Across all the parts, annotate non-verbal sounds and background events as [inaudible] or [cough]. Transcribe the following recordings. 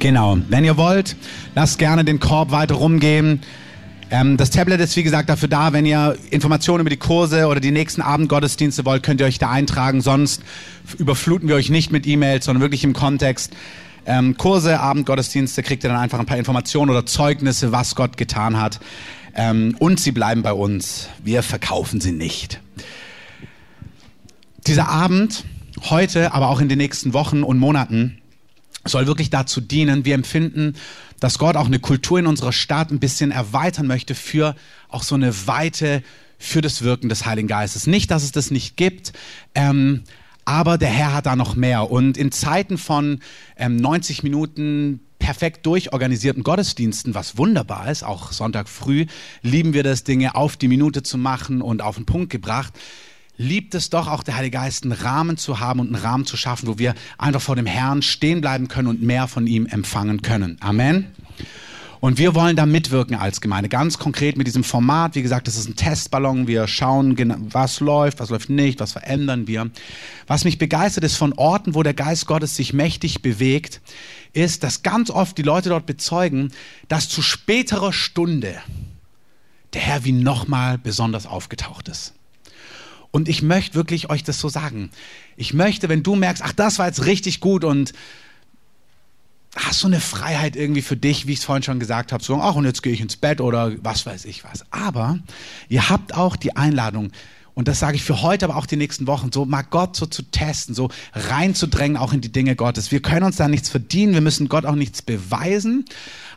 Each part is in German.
Genau. Wenn ihr wollt, lasst gerne den Korb weiter rumgehen. Ähm, das Tablet ist wie gesagt dafür da, wenn ihr Informationen über die Kurse oder die nächsten Abendgottesdienste wollt, könnt ihr euch da eintragen. Sonst überfluten wir euch nicht mit E-Mails, sondern wirklich im Kontext. Ähm, Kurse, Abendgottesdienste kriegt ihr dann einfach ein paar Informationen oder Zeugnisse, was Gott getan hat. Ähm, und sie bleiben bei uns. Wir verkaufen sie nicht. Dieser Abend, heute, aber auch in den nächsten Wochen und Monaten, soll wirklich dazu dienen, wir empfinden, dass Gott auch eine Kultur in unserer Stadt ein bisschen erweitern möchte für auch so eine Weite für das Wirken des Heiligen Geistes. Nicht, dass es das nicht gibt, ähm, aber der Herr hat da noch mehr. Und in Zeiten von ähm, 90 Minuten perfekt durchorganisierten Gottesdiensten, was wunderbar ist, auch Sonntag früh, lieben wir das, Dinge auf die Minute zu machen und auf den Punkt gebracht liebt es doch auch der Heilige Geist, einen Rahmen zu haben und einen Rahmen zu schaffen, wo wir einfach vor dem Herrn stehen bleiben können und mehr von ihm empfangen können. Amen. Und wir wollen da mitwirken als Gemeinde, ganz konkret mit diesem Format. Wie gesagt, das ist ein Testballon. Wir schauen, was läuft, was läuft nicht, was verändern wir. Was mich begeistert ist von Orten, wo der Geist Gottes sich mächtig bewegt, ist, dass ganz oft die Leute dort bezeugen, dass zu späterer Stunde der Herr wie nochmal besonders aufgetaucht ist. Und ich möchte wirklich euch das so sagen. Ich möchte, wenn du merkst, ach, das war jetzt richtig gut und hast so eine Freiheit irgendwie für dich, wie ich es vorhin schon gesagt habe, so, ach, und jetzt gehe ich ins Bett oder was weiß ich was. Aber ihr habt auch die Einladung, und das sage ich für heute, aber auch die nächsten Wochen, so mal Gott so zu testen, so reinzudrängen auch in die Dinge Gottes. Wir können uns da nichts verdienen, wir müssen Gott auch nichts beweisen.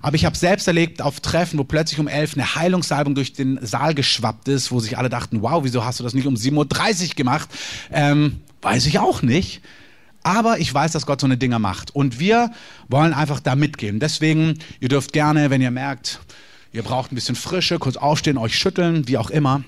Aber ich habe selbst erlebt auf Treffen, wo plötzlich um elf eine Heilungssalbung durch den Saal geschwappt ist, wo sich alle dachten, wow, wieso hast du das nicht um 7.30 Uhr gemacht? Ähm, weiß ich auch nicht. Aber ich weiß, dass Gott so eine Dinger macht. Und wir wollen einfach da mitgehen. Deswegen, ihr dürft gerne, wenn ihr merkt, ihr braucht ein bisschen Frische, kurz aufstehen, euch schütteln, wie auch immer.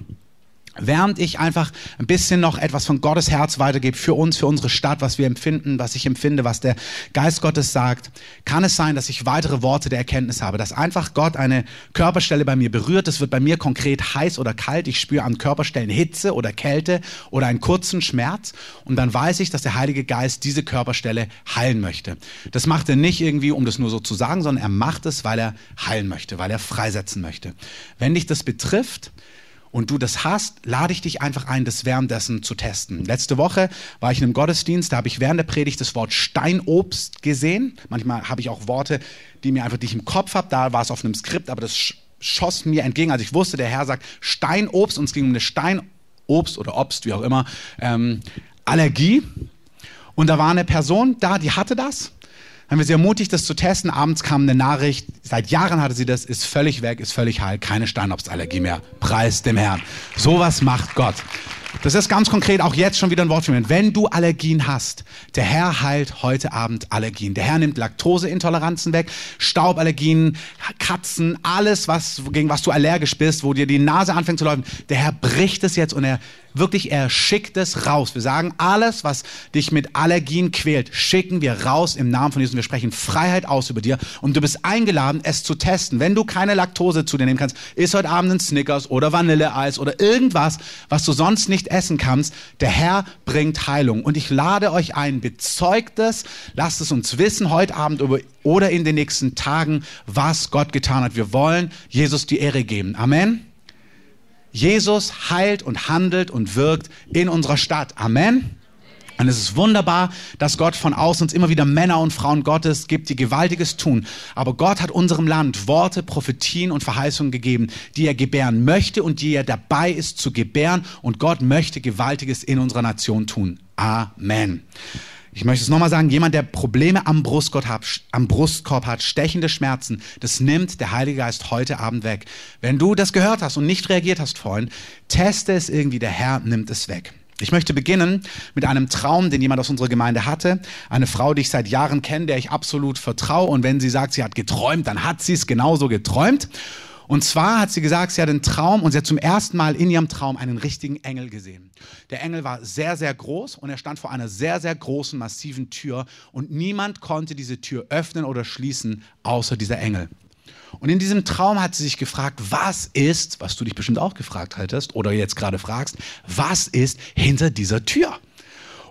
Während ich einfach ein bisschen noch etwas von Gottes Herz weitergebe für uns, für unsere Stadt, was wir empfinden, was ich empfinde, was der Geist Gottes sagt, kann es sein, dass ich weitere Worte der Erkenntnis habe, dass einfach Gott eine Körperstelle bei mir berührt. Es wird bei mir konkret heiß oder kalt. Ich spüre an Körperstellen Hitze oder Kälte oder einen kurzen Schmerz. Und dann weiß ich, dass der Heilige Geist diese Körperstelle heilen möchte. Das macht er nicht irgendwie, um das nur so zu sagen, sondern er macht es, weil er heilen möchte, weil er freisetzen möchte. Wenn dich das betrifft, und du das hast, lade ich dich einfach ein, das währenddessen zu testen. Letzte Woche war ich in einem Gottesdienst, da habe ich während der Predigt das Wort Steinobst gesehen. Manchmal habe ich auch Worte, die mir einfach, ich im Kopf habe. Da war es auf einem Skript, aber das schoss mir entgegen. Also ich wusste, der Herr sagt Steinobst und es ging um eine Steinobst oder Obst, wie auch immer, ähm, Allergie. Und da war eine Person da, die hatte das haben wir sie ermutigt, das zu testen. Abends kam eine Nachricht, seit Jahren hatte sie das, ist völlig weg, ist völlig heil, keine Steinobstallergie mehr. Preis dem Herrn. Sowas macht Gott. Das ist ganz konkret auch jetzt schon wieder ein Wort für mich. Wenn du Allergien hast, der Herr heilt heute Abend Allergien. Der Herr nimmt Laktoseintoleranzen weg, Stauballergien, Katzen, alles, was, gegen was du allergisch bist, wo dir die Nase anfängt zu laufen. Der Herr bricht es jetzt und er wirklich, er schickt es raus. Wir sagen, alles, was dich mit Allergien quält, schicken wir raus im Namen von Jesus. Wir sprechen Freiheit aus über dir und du bist eingeladen, es zu testen. Wenn du keine Laktose zu dir nehmen kannst, ist heute Abend ein Snickers oder Vanilleeis oder irgendwas, was du sonst nicht essen kannst. Der Herr bringt Heilung. Und ich lade euch ein, bezeugt es, lasst es uns wissen heute Abend oder in den nächsten Tagen, was Gott getan hat. Wir wollen Jesus die Ehre geben. Amen. Jesus heilt und handelt und wirkt in unserer Stadt. Amen. Und es ist wunderbar, dass Gott von außen uns immer wieder Männer und Frauen Gottes gibt, die Gewaltiges tun. Aber Gott hat unserem Land Worte, Prophetien und Verheißungen gegeben, die er gebären möchte und die er dabei ist zu gebären. Und Gott möchte Gewaltiges in unserer Nation tun. Amen. Ich möchte es nochmal sagen, jemand, der Probleme am Brustkorb, hat, am Brustkorb hat, stechende Schmerzen, das nimmt der Heilige Geist heute Abend weg. Wenn du das gehört hast und nicht reagiert hast vorhin, teste es irgendwie, der Herr nimmt es weg. Ich möchte beginnen mit einem Traum, den jemand aus unserer Gemeinde hatte. Eine Frau, die ich seit Jahren kenne, der ich absolut vertraue. Und wenn sie sagt, sie hat geträumt, dann hat sie es genauso geträumt. Und zwar hat sie gesagt, sie hat einen Traum und sie hat zum ersten Mal in ihrem Traum einen richtigen Engel gesehen. Der Engel war sehr, sehr groß und er stand vor einer sehr, sehr großen, massiven Tür und niemand konnte diese Tür öffnen oder schließen, außer dieser Engel. Und in diesem Traum hat sie sich gefragt, was ist, was du dich bestimmt auch gefragt hättest oder jetzt gerade fragst, was ist hinter dieser Tür?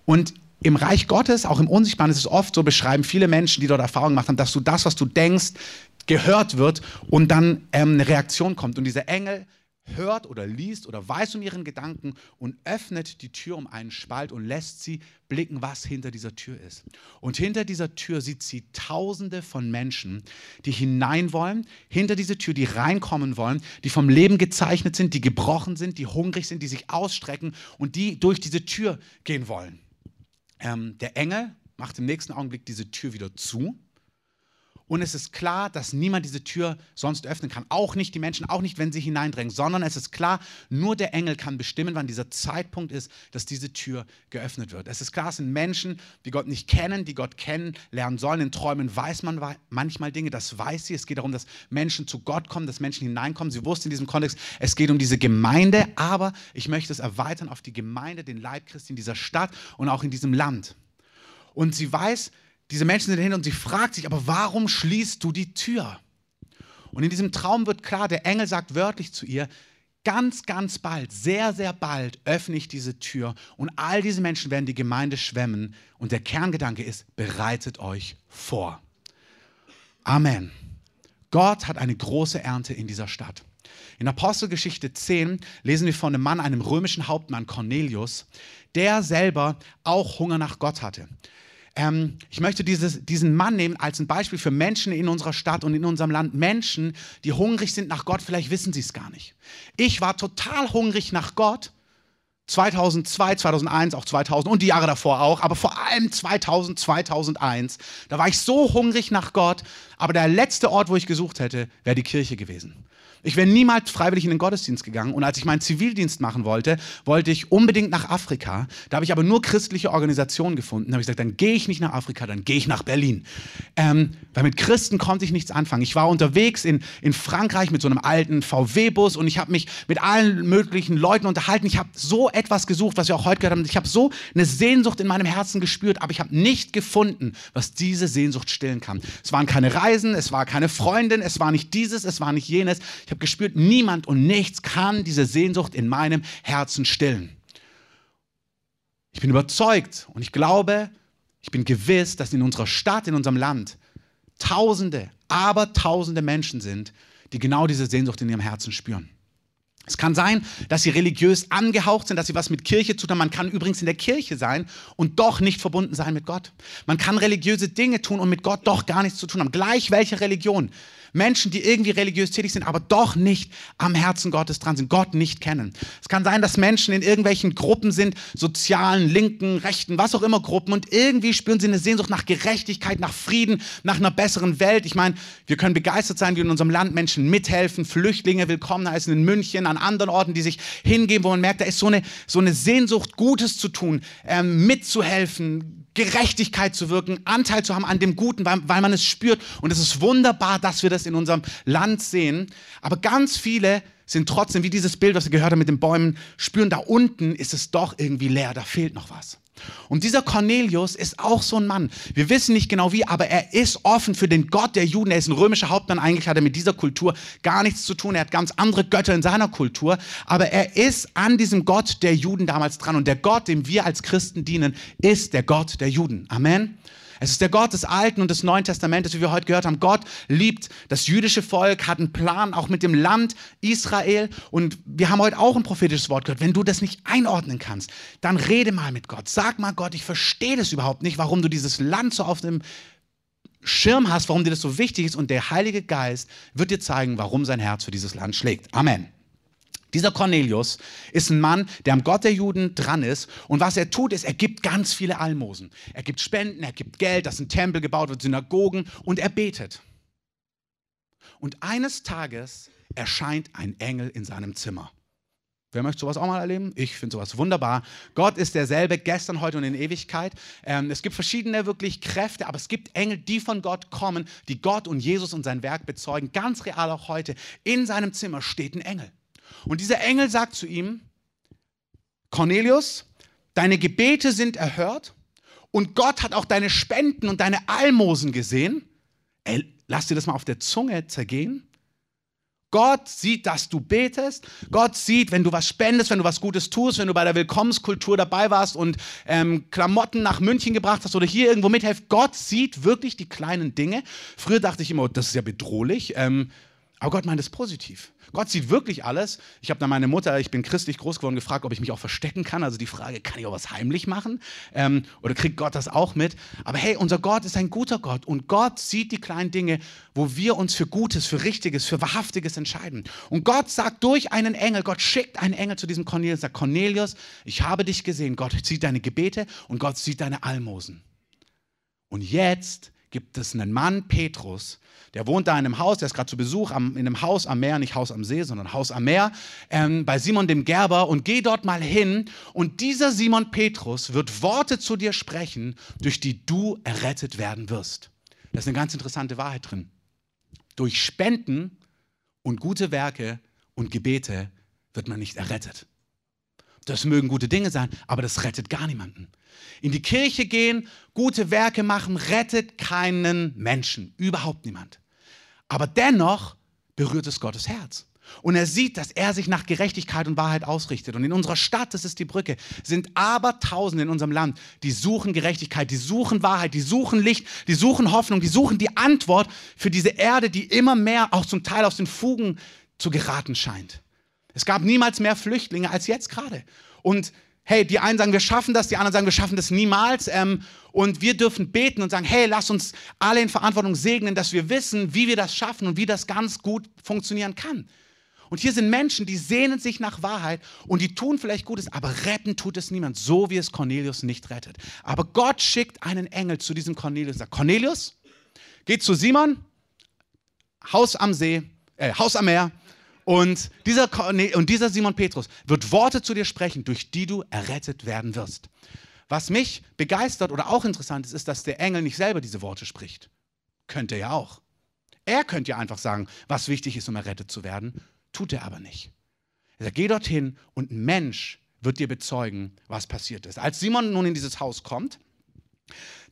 Und im Reich Gottes, auch im Unsichtbaren, ist es oft so, beschreiben viele Menschen, die dort Erfahrungen gemacht haben, dass du das, was du denkst, gehört wird und dann ähm, eine Reaktion kommt. Und dieser Engel hört oder liest oder weiß um ihren Gedanken und öffnet die Tür um einen Spalt und lässt sie blicken, was hinter dieser Tür ist. Und hinter dieser Tür sieht sie Tausende von Menschen, die hinein wollen, hinter diese Tür, die reinkommen wollen, die vom Leben gezeichnet sind, die gebrochen sind, die hungrig sind, die sich ausstrecken und die durch diese Tür gehen wollen. Ähm, der Engel macht im nächsten Augenblick diese Tür wieder zu und es ist klar, dass niemand diese Tür sonst öffnen kann. Auch nicht die Menschen, auch nicht, wenn sie hineindrängen, sondern es ist klar, nur der Engel kann bestimmen, wann dieser Zeitpunkt ist, dass diese Tür geöffnet wird. Es ist klar, es sind Menschen, die Gott nicht kennen, die Gott kennenlernen sollen. In Träumen weiß man manchmal Dinge, das weiß sie. Es geht darum, dass Menschen zu Gott kommen, dass Menschen hineinkommen. Sie wusste in diesem Kontext, es geht um diese Gemeinde, aber ich möchte es erweitern auf die Gemeinde, den Leib Christi in dieser Stadt und auch in diesem Land. Und sie weiß, diese Menschen sind dahinter und sie fragt sich, aber warum schließt du die Tür? Und in diesem Traum wird klar, der Engel sagt wörtlich zu ihr, ganz, ganz bald, sehr, sehr bald öffne ich diese Tür und all diese Menschen werden die Gemeinde schwemmen. Und der Kerngedanke ist, bereitet euch vor. Amen. Gott hat eine große Ernte in dieser Stadt. In Apostelgeschichte 10 lesen wir von einem Mann, einem römischen Hauptmann Cornelius, der selber auch Hunger nach Gott hatte. Ähm, ich möchte dieses, diesen Mann nehmen als ein Beispiel für Menschen in unserer Stadt und in unserem Land. Menschen, die hungrig sind nach Gott, vielleicht wissen sie es gar nicht. Ich war total hungrig nach Gott. 2002, 2001, auch 2000 und die Jahre davor auch, aber vor allem 2000, 2001. Da war ich so hungrig nach Gott, aber der letzte Ort, wo ich gesucht hätte, wäre die Kirche gewesen. Ich wäre niemals freiwillig in den Gottesdienst gegangen. Und als ich meinen Zivildienst machen wollte, wollte ich unbedingt nach Afrika. Da habe ich aber nur christliche Organisationen gefunden. Da habe ich gesagt, dann gehe ich nicht nach Afrika, dann gehe ich nach Berlin. Ähm, weil mit Christen konnte ich nichts anfangen. Ich war unterwegs in, in Frankreich mit so einem alten VW-Bus und ich habe mich mit allen möglichen Leuten unterhalten. Ich habe so etwas gesucht, was wir auch heute gehört haben. Ich habe so eine Sehnsucht in meinem Herzen gespürt, aber ich habe nicht gefunden, was diese Sehnsucht stillen kann. Es waren keine Reisen, es war keine Freundin, es war nicht dieses, es war nicht jenes. Ich habe gespürt, niemand und nichts kann diese Sehnsucht in meinem Herzen stillen. Ich bin überzeugt und ich glaube, ich bin gewiss, dass in unserer Stadt, in unserem Land Tausende, aber Tausende Menschen sind, die genau diese Sehnsucht in ihrem Herzen spüren. Es kann sein, dass sie religiös angehaucht sind, dass sie was mit Kirche zu tun haben. Man kann übrigens in der Kirche sein und doch nicht verbunden sein mit Gott. Man kann religiöse Dinge tun und mit Gott doch gar nichts zu tun haben. Gleich welche Religion. Menschen, die irgendwie religiös tätig sind, aber doch nicht am Herzen Gottes dran sind, Gott nicht kennen. Es kann sein, dass Menschen in irgendwelchen Gruppen sind, sozialen, linken, rechten, was auch immer Gruppen und irgendwie spüren sie eine Sehnsucht nach Gerechtigkeit, nach Frieden, nach einer besseren Welt. Ich meine, wir können begeistert sein, wie in unserem Land Menschen mithelfen, Flüchtlinge willkommen heißen in München, an anderen Orten, die sich hingeben, wo man merkt, da ist so eine, so eine Sehnsucht, Gutes zu tun, ähm, mitzuhelfen, Gerechtigkeit zu wirken, Anteil zu haben an dem Guten, weil, weil man es spürt. Und es ist wunderbar, dass wir das in unserem Land sehen. Aber ganz viele sind trotzdem, wie dieses Bild, was wir gehört haben mit den Bäumen, spüren, da unten ist es doch irgendwie leer, da fehlt noch was. Und dieser Cornelius ist auch so ein Mann. Wir wissen nicht genau wie, aber er ist offen für den Gott der Juden. Er ist ein römischer Hauptmann. Eigentlich hat er mit dieser Kultur gar nichts zu tun. Er hat ganz andere Götter in seiner Kultur. Aber er ist an diesem Gott der Juden damals dran. Und der Gott, dem wir als Christen dienen, ist der Gott der Juden. Amen. Es ist der Gott des Alten und des Neuen Testamentes, wie wir heute gehört haben. Gott liebt das jüdische Volk, hat einen Plan auch mit dem Land Israel. Und wir haben heute auch ein prophetisches Wort gehört. Wenn du das nicht einordnen kannst, dann rede mal mit Gott. Sag mal Gott, ich verstehe das überhaupt nicht, warum du dieses Land so auf dem Schirm hast, warum dir das so wichtig ist. Und der Heilige Geist wird dir zeigen, warum sein Herz für dieses Land schlägt. Amen. Dieser Cornelius ist ein Mann, der am Gott der Juden dran ist. Und was er tut, ist, er gibt ganz viele Almosen. Er gibt Spenden, er gibt Geld, dass ein Tempel gebaut wird, Synagogen und er betet. Und eines Tages erscheint ein Engel in seinem Zimmer. Wer möchte sowas auch mal erleben? Ich finde sowas wunderbar. Gott ist derselbe gestern, heute und in Ewigkeit. Ähm, es gibt verschiedene wirklich Kräfte, aber es gibt Engel, die von Gott kommen, die Gott und Jesus und sein Werk bezeugen. Ganz real auch heute. In seinem Zimmer steht ein Engel. Und dieser Engel sagt zu ihm, Cornelius, deine Gebete sind erhört und Gott hat auch deine Spenden und deine Almosen gesehen. Ey, lass dir das mal auf der Zunge zergehen. Gott sieht, dass du betest. Gott sieht, wenn du was spendest, wenn du was Gutes tust, wenn du bei der Willkommenskultur dabei warst und ähm, Klamotten nach München gebracht hast oder hier irgendwo mithelft. Gott sieht wirklich die kleinen Dinge. Früher dachte ich immer, oh, das ist ja bedrohlich. Ähm, aber Gott meint es positiv. Gott sieht wirklich alles. Ich habe dann meine Mutter, ich bin christlich groß geworden, gefragt, ob ich mich auch verstecken kann. Also die Frage, kann ich auch was heimlich machen? Ähm, oder kriegt Gott das auch mit? Aber hey, unser Gott ist ein guter Gott und Gott sieht die kleinen Dinge, wo wir uns für Gutes, für Richtiges, für Wahrhaftiges entscheiden. Und Gott sagt durch einen Engel, Gott schickt einen Engel zu diesem Cornelius, sagt Cornelius, ich habe dich gesehen. Gott sieht deine Gebete und Gott sieht deine Almosen. Und jetzt gibt es einen Mann, Petrus, der wohnt da in einem Haus, der ist gerade zu Besuch am, in einem Haus am Meer, nicht Haus am See, sondern Haus am Meer, ähm, bei Simon dem Gerber und geh dort mal hin und dieser Simon Petrus wird Worte zu dir sprechen, durch die du errettet werden wirst. Da ist eine ganz interessante Wahrheit drin. Durch Spenden und gute Werke und Gebete wird man nicht errettet. Das mögen gute Dinge sein, aber das rettet gar niemanden. In die Kirche gehen, gute Werke machen, rettet keinen Menschen, überhaupt niemand. Aber dennoch berührt es Gottes Herz. Und er sieht, dass er sich nach Gerechtigkeit und Wahrheit ausrichtet. Und in unserer Stadt, das ist die Brücke, sind aber Tausende in unserem Land, die suchen Gerechtigkeit, die suchen Wahrheit, die suchen Licht, die suchen Hoffnung, die suchen die Antwort für diese Erde, die immer mehr auch zum Teil aus den Fugen zu geraten scheint. Es gab niemals mehr Flüchtlinge als jetzt gerade. Und hey, die einen sagen, wir schaffen das, die anderen sagen, wir schaffen das niemals. Ähm, und wir dürfen beten und sagen, hey, lass uns alle in Verantwortung segnen, dass wir wissen, wie wir das schaffen und wie das ganz gut funktionieren kann. Und hier sind Menschen, die sehnen sich nach Wahrheit und die tun vielleicht Gutes, aber retten tut es niemand, so wie es Cornelius nicht rettet. Aber Gott schickt einen Engel zu diesem Cornelius und sagt, Cornelius, geht zu Simon, Haus am See, äh, Haus am Meer, und dieser, und dieser Simon Petrus wird Worte zu dir sprechen, durch die du errettet werden wirst. Was mich begeistert oder auch interessant ist, ist, dass der Engel nicht selber diese Worte spricht. Könnte er ja auch. Er könnte ja einfach sagen, was wichtig ist, um errettet zu werden. Tut er aber nicht. Er sagt, geh dorthin und ein Mensch wird dir bezeugen, was passiert ist. Als Simon nun in dieses Haus kommt,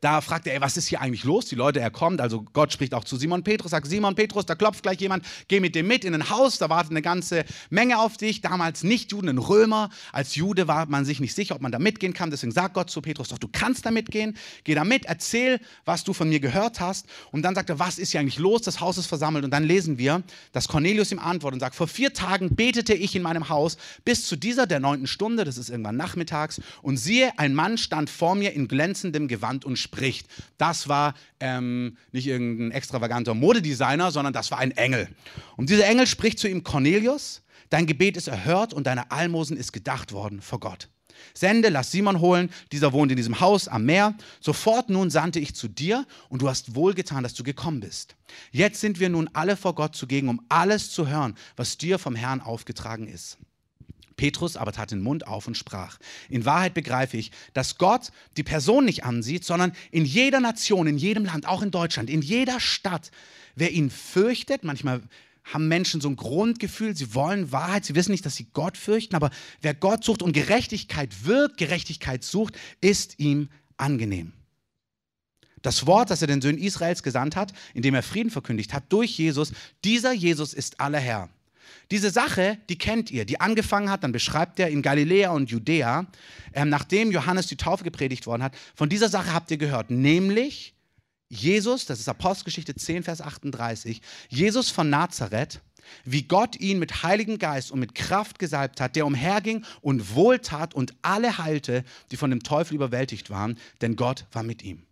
da fragt er, ey, was ist hier eigentlich los? Die Leute, er kommt, also Gott spricht auch zu Simon Petrus, sagt, Simon Petrus, da klopft gleich jemand, geh mit dem mit in ein Haus, da wartet eine ganze Menge auf dich. Damals nicht Juden, ein Römer. Als Jude war man sich nicht sicher, ob man da mitgehen kann. Deswegen sagt Gott zu Petrus, doch du kannst da mitgehen, geh da mit, erzähl, was du von mir gehört hast. Und dann sagt er, was ist hier eigentlich los? Das Haus ist versammelt. Und dann lesen wir, dass Cornelius ihm antwortet und sagt, vor vier Tagen betete ich in meinem Haus bis zu dieser der neunten Stunde, das ist irgendwann nachmittags, und siehe, ein Mann stand vor mir in glänzendem Gewand und spricht. Das war ähm, nicht irgendein extravaganter Modedesigner, sondern das war ein Engel. Und dieser Engel spricht zu ihm, Cornelius, dein Gebet ist erhört und deine Almosen ist gedacht worden vor Gott. Sende, lass Simon holen, dieser wohnt in diesem Haus am Meer. Sofort nun sandte ich zu dir und du hast wohlgetan, dass du gekommen bist. Jetzt sind wir nun alle vor Gott zugegen, um alles zu hören, was dir vom Herrn aufgetragen ist. Petrus aber tat den Mund auf und sprach, in Wahrheit begreife ich, dass Gott die Person nicht ansieht, sondern in jeder Nation, in jedem Land, auch in Deutschland, in jeder Stadt, wer ihn fürchtet, manchmal haben Menschen so ein Grundgefühl, sie wollen Wahrheit, sie wissen nicht, dass sie Gott fürchten, aber wer Gott sucht und Gerechtigkeit wirkt, Gerechtigkeit sucht, ist ihm angenehm. Das Wort, das er den Söhnen Israels gesandt hat, indem er Frieden verkündigt hat, durch Jesus, dieser Jesus ist aller Herr. Diese Sache, die kennt ihr, die angefangen hat, dann beschreibt er in Galiläa und Judäa, ähm, nachdem Johannes die Taufe gepredigt worden hat, von dieser Sache habt ihr gehört, nämlich Jesus, das ist Apostelgeschichte 10, Vers 38, Jesus von Nazareth, wie Gott ihn mit Heiligen Geist und mit Kraft gesalbt hat, der umherging und wohltat und alle heilte, die von dem Teufel überwältigt waren, denn Gott war mit ihm.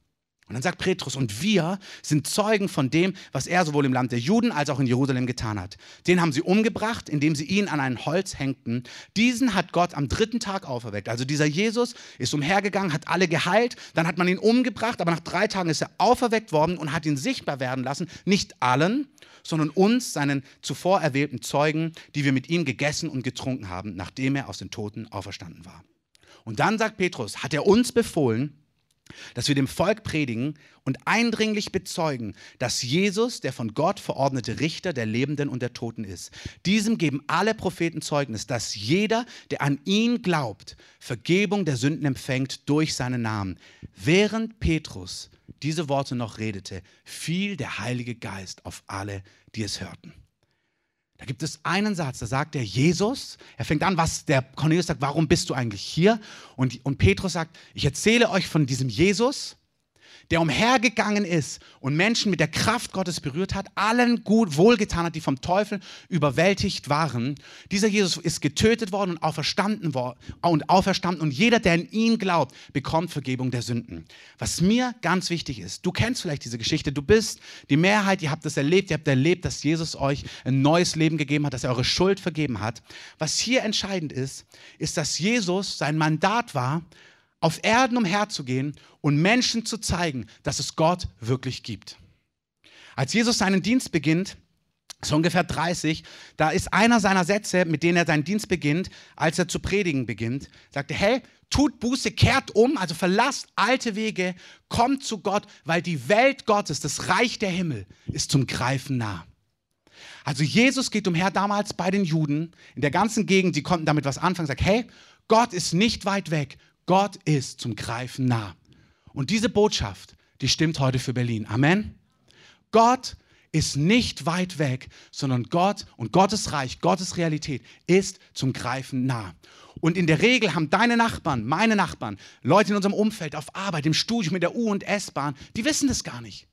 Und dann sagt Petrus, und wir sind Zeugen von dem, was er sowohl im Land der Juden als auch in Jerusalem getan hat. Den haben sie umgebracht, indem sie ihn an ein Holz hängten. Diesen hat Gott am dritten Tag auferweckt. Also dieser Jesus ist umhergegangen, hat alle geheilt, dann hat man ihn umgebracht, aber nach drei Tagen ist er auferweckt worden und hat ihn sichtbar werden lassen. Nicht allen, sondern uns, seinen zuvor erwählten Zeugen, die wir mit ihm gegessen und getrunken haben, nachdem er aus den Toten auferstanden war. Und dann sagt Petrus, hat er uns befohlen, dass wir dem Volk predigen und eindringlich bezeugen, dass Jesus der von Gott verordnete Richter der Lebenden und der Toten ist. Diesem geben alle Propheten Zeugnis, dass jeder, der an ihn glaubt, Vergebung der Sünden empfängt durch seinen Namen. Während Petrus diese Worte noch redete, fiel der Heilige Geist auf alle, die es hörten. Da gibt es einen Satz, da sagt der Jesus, er fängt an, was der Cornelius sagt, warum bist du eigentlich hier? Und, und Petrus sagt, ich erzähle euch von diesem Jesus, der umhergegangen ist und Menschen mit der Kraft Gottes berührt hat, allen gut wohlgetan hat, die vom Teufel überwältigt waren. Dieser Jesus ist getötet worden und auferstanden und auferstanden und jeder, der in ihn glaubt, bekommt Vergebung der Sünden. Was mir ganz wichtig ist, du kennst vielleicht diese Geschichte, du bist die Mehrheit, ihr habt das erlebt, ihr habt erlebt, dass Jesus euch ein neues Leben gegeben hat, dass er eure Schuld vergeben hat. Was hier entscheidend ist, ist, dass Jesus sein Mandat war, auf Erden umherzugehen und Menschen zu zeigen, dass es Gott wirklich gibt. Als Jesus seinen Dienst beginnt, so ungefähr 30, da ist einer seiner Sätze, mit denen er seinen Dienst beginnt, als er zu predigen beginnt, sagte, hey, tut Buße, kehrt um, also verlasst alte Wege, kommt zu Gott, weil die Welt Gottes, das Reich der Himmel, ist zum Greifen nah. Also Jesus geht umher damals bei den Juden in der ganzen Gegend, die konnten damit was anfangen, sagt, hey, Gott ist nicht weit weg, Gott ist zum Greifen nah. Und diese Botschaft, die stimmt heute für Berlin. Amen. Gott ist nicht weit weg, sondern Gott und Gottes Reich, Gottes Realität ist zum Greifen nah. Und in der Regel haben deine Nachbarn, meine Nachbarn, Leute in unserem Umfeld, auf Arbeit, im Studium, mit der U- und S-Bahn, die wissen das gar nicht.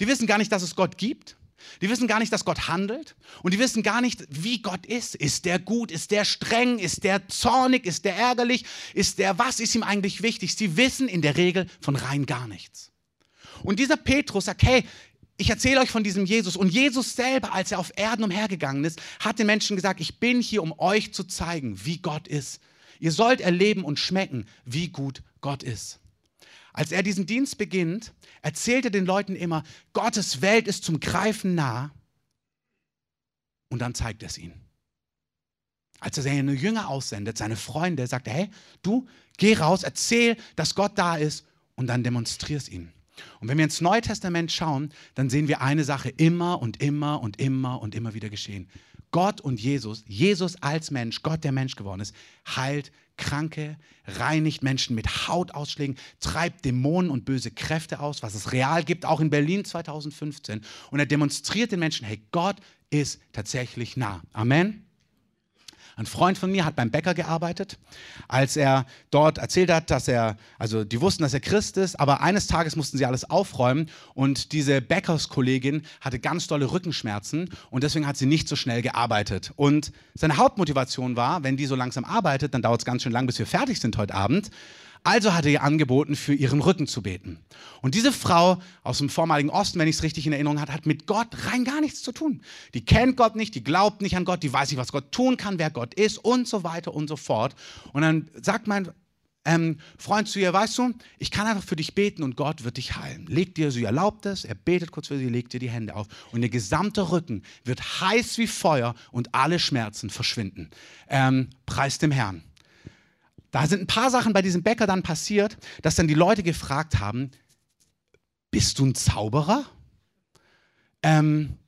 Die wissen gar nicht, dass es Gott gibt. Die wissen gar nicht, dass Gott handelt und die wissen gar nicht, wie Gott ist. Ist der gut? Ist der streng? Ist der zornig? Ist der ärgerlich? Ist der, was ist ihm eigentlich wichtig? Sie wissen in der Regel von rein gar nichts. Und dieser Petrus sagt, hey, ich erzähle euch von diesem Jesus. Und Jesus selber, als er auf Erden umhergegangen ist, hat den Menschen gesagt, ich bin hier, um euch zu zeigen, wie Gott ist. Ihr sollt erleben und schmecken, wie gut Gott ist. Als er diesen Dienst beginnt, erzählt er den Leuten immer, Gottes Welt ist zum Greifen nah. Und dann zeigt er es ihnen. Als er seine Jünger aussendet, seine Freunde, sagt er, hey, du, geh raus, erzähl, dass Gott da ist und dann demonstrier es ihnen. Und wenn wir ins Neue Testament schauen, dann sehen wir eine Sache immer und immer und immer und immer wieder geschehen. Gott und Jesus, Jesus als Mensch, Gott, der Mensch geworden ist, heilt Kranke, reinigt Menschen mit Hautausschlägen, treibt Dämonen und böse Kräfte aus, was es real gibt, auch in Berlin 2015. Und er demonstriert den Menschen, hey, Gott ist tatsächlich nah. Amen. Ein Freund von mir hat beim Bäcker gearbeitet, als er dort erzählt hat, dass er, also die wussten, dass er Christ ist, aber eines Tages mussten sie alles aufräumen und diese Bäckerskollegin hatte ganz dolle Rückenschmerzen und deswegen hat sie nicht so schnell gearbeitet. Und seine Hauptmotivation war, wenn die so langsam arbeitet, dann dauert es ganz schön lang, bis wir fertig sind heute Abend. Also hat er ihr angeboten, für ihren Rücken zu beten. Und diese Frau aus dem vormaligen Osten, wenn ich es richtig in Erinnerung habe, hat mit Gott rein gar nichts zu tun. Die kennt Gott nicht, die glaubt nicht an Gott, die weiß nicht, was Gott tun kann, wer Gott ist und so weiter und so fort. Und dann sagt mein ähm, Freund zu ihr, weißt du, ich kann einfach für dich beten und Gott wird dich heilen. Legt dir, sie erlaubt es, er betet kurz für sie, legt dir die Hände auf und der gesamte Rücken wird heiß wie Feuer und alle Schmerzen verschwinden. Ähm, preis dem Herrn. Da sind ein paar Sachen bei diesem Bäcker dann passiert, dass dann die Leute gefragt haben, bist du ein Zauberer? Ähm,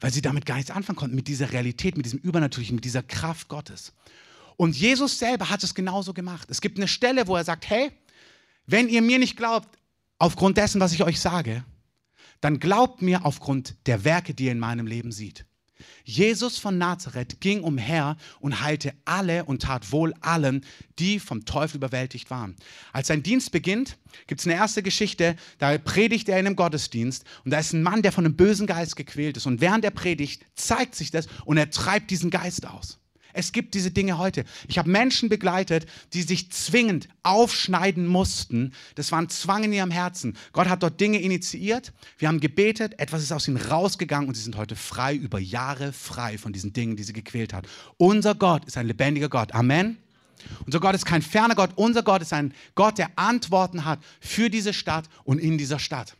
weil sie damit gar nichts anfangen konnten, mit dieser Realität, mit diesem Übernatürlichen, mit dieser Kraft Gottes. Und Jesus selber hat es genauso gemacht. Es gibt eine Stelle, wo er sagt, hey, wenn ihr mir nicht glaubt, aufgrund dessen, was ich euch sage, dann glaubt mir aufgrund der Werke, die ihr in meinem Leben seht. Jesus von Nazareth ging umher und heilte alle und tat wohl allen, die vom Teufel überwältigt waren. Als sein Dienst beginnt, gibt es eine erste Geschichte, da predigt er in einem Gottesdienst und da ist ein Mann, der von einem bösen Geist gequält ist. Und während er predigt, zeigt sich das und er treibt diesen Geist aus. Es gibt diese Dinge heute. Ich habe Menschen begleitet, die sich zwingend aufschneiden mussten. Das war ein Zwang in ihrem Herzen. Gott hat dort Dinge initiiert. Wir haben gebetet. Etwas ist aus ihnen rausgegangen und sie sind heute frei, über Jahre frei von diesen Dingen, die sie gequält hat. Unser Gott ist ein lebendiger Gott. Amen. Unser Gott ist kein ferner Gott. Unser Gott ist ein Gott, der Antworten hat für diese Stadt und in dieser Stadt.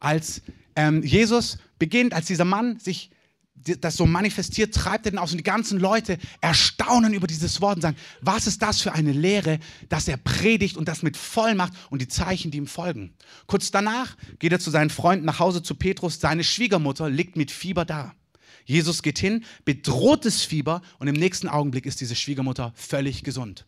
Als ähm, Jesus beginnt, als dieser Mann sich das so manifestiert, treibt er den aus und die ganzen Leute erstaunen über dieses Wort und sagen, was ist das für eine Lehre, dass er predigt und das mit Vollmacht und die Zeichen, die ihm folgen. Kurz danach geht er zu seinen Freunden nach Hause zu Petrus, seine Schwiegermutter liegt mit Fieber da. Jesus geht hin, bedroht das Fieber und im nächsten Augenblick ist diese Schwiegermutter völlig gesund.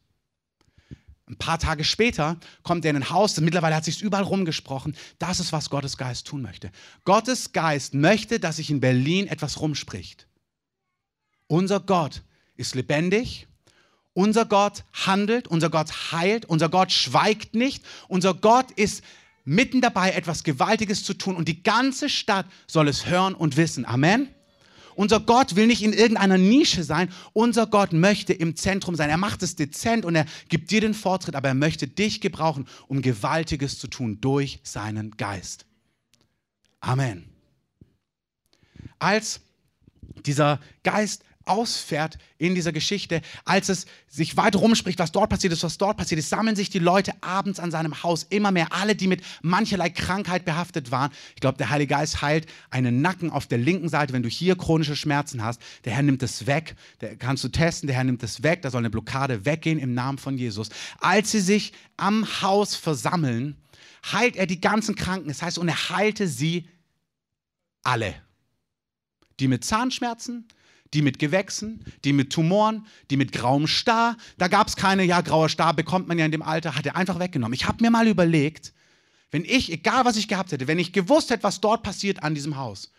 Ein paar Tage später kommt er in ein Haus, mittlerweile hat sich überall rumgesprochen. Das ist, was Gottes Geist tun möchte. Gottes Geist möchte, dass sich in Berlin etwas rumspricht. Unser Gott ist lebendig. Unser Gott handelt, unser Gott heilt, unser Gott schweigt nicht. Unser Gott ist mitten dabei, etwas Gewaltiges zu tun und die ganze Stadt soll es hören und wissen. Amen. Unser Gott will nicht in irgendeiner Nische sein. Unser Gott möchte im Zentrum sein. Er macht es dezent und er gibt dir den Vortritt, aber er möchte dich gebrauchen, um Gewaltiges zu tun durch seinen Geist. Amen. Als dieser Geist ausfährt in dieser Geschichte, als es sich weiter rumspricht, was dort passiert ist, was dort passiert ist, sammeln sich die Leute abends an seinem Haus immer mehr, alle, die mit mancherlei Krankheit behaftet waren. Ich glaube, der Heilige Geist heilt einen Nacken auf der linken Seite, wenn du hier chronische Schmerzen hast. Der Herr nimmt es weg, der kannst du testen, der Herr nimmt es weg, da soll eine Blockade weggehen im Namen von Jesus. Als sie sich am Haus versammeln, heilt er die ganzen Kranken. Das heißt, und er heilte sie alle. Die mit Zahnschmerzen, die mit Gewächsen, die mit Tumoren, die mit grauem Star. Da gab es keine, ja, grauer Star bekommt man ja in dem Alter, hat er einfach weggenommen. Ich habe mir mal überlegt, wenn ich, egal was ich gehabt hätte, wenn ich gewusst hätte, was dort passiert an diesem Haus,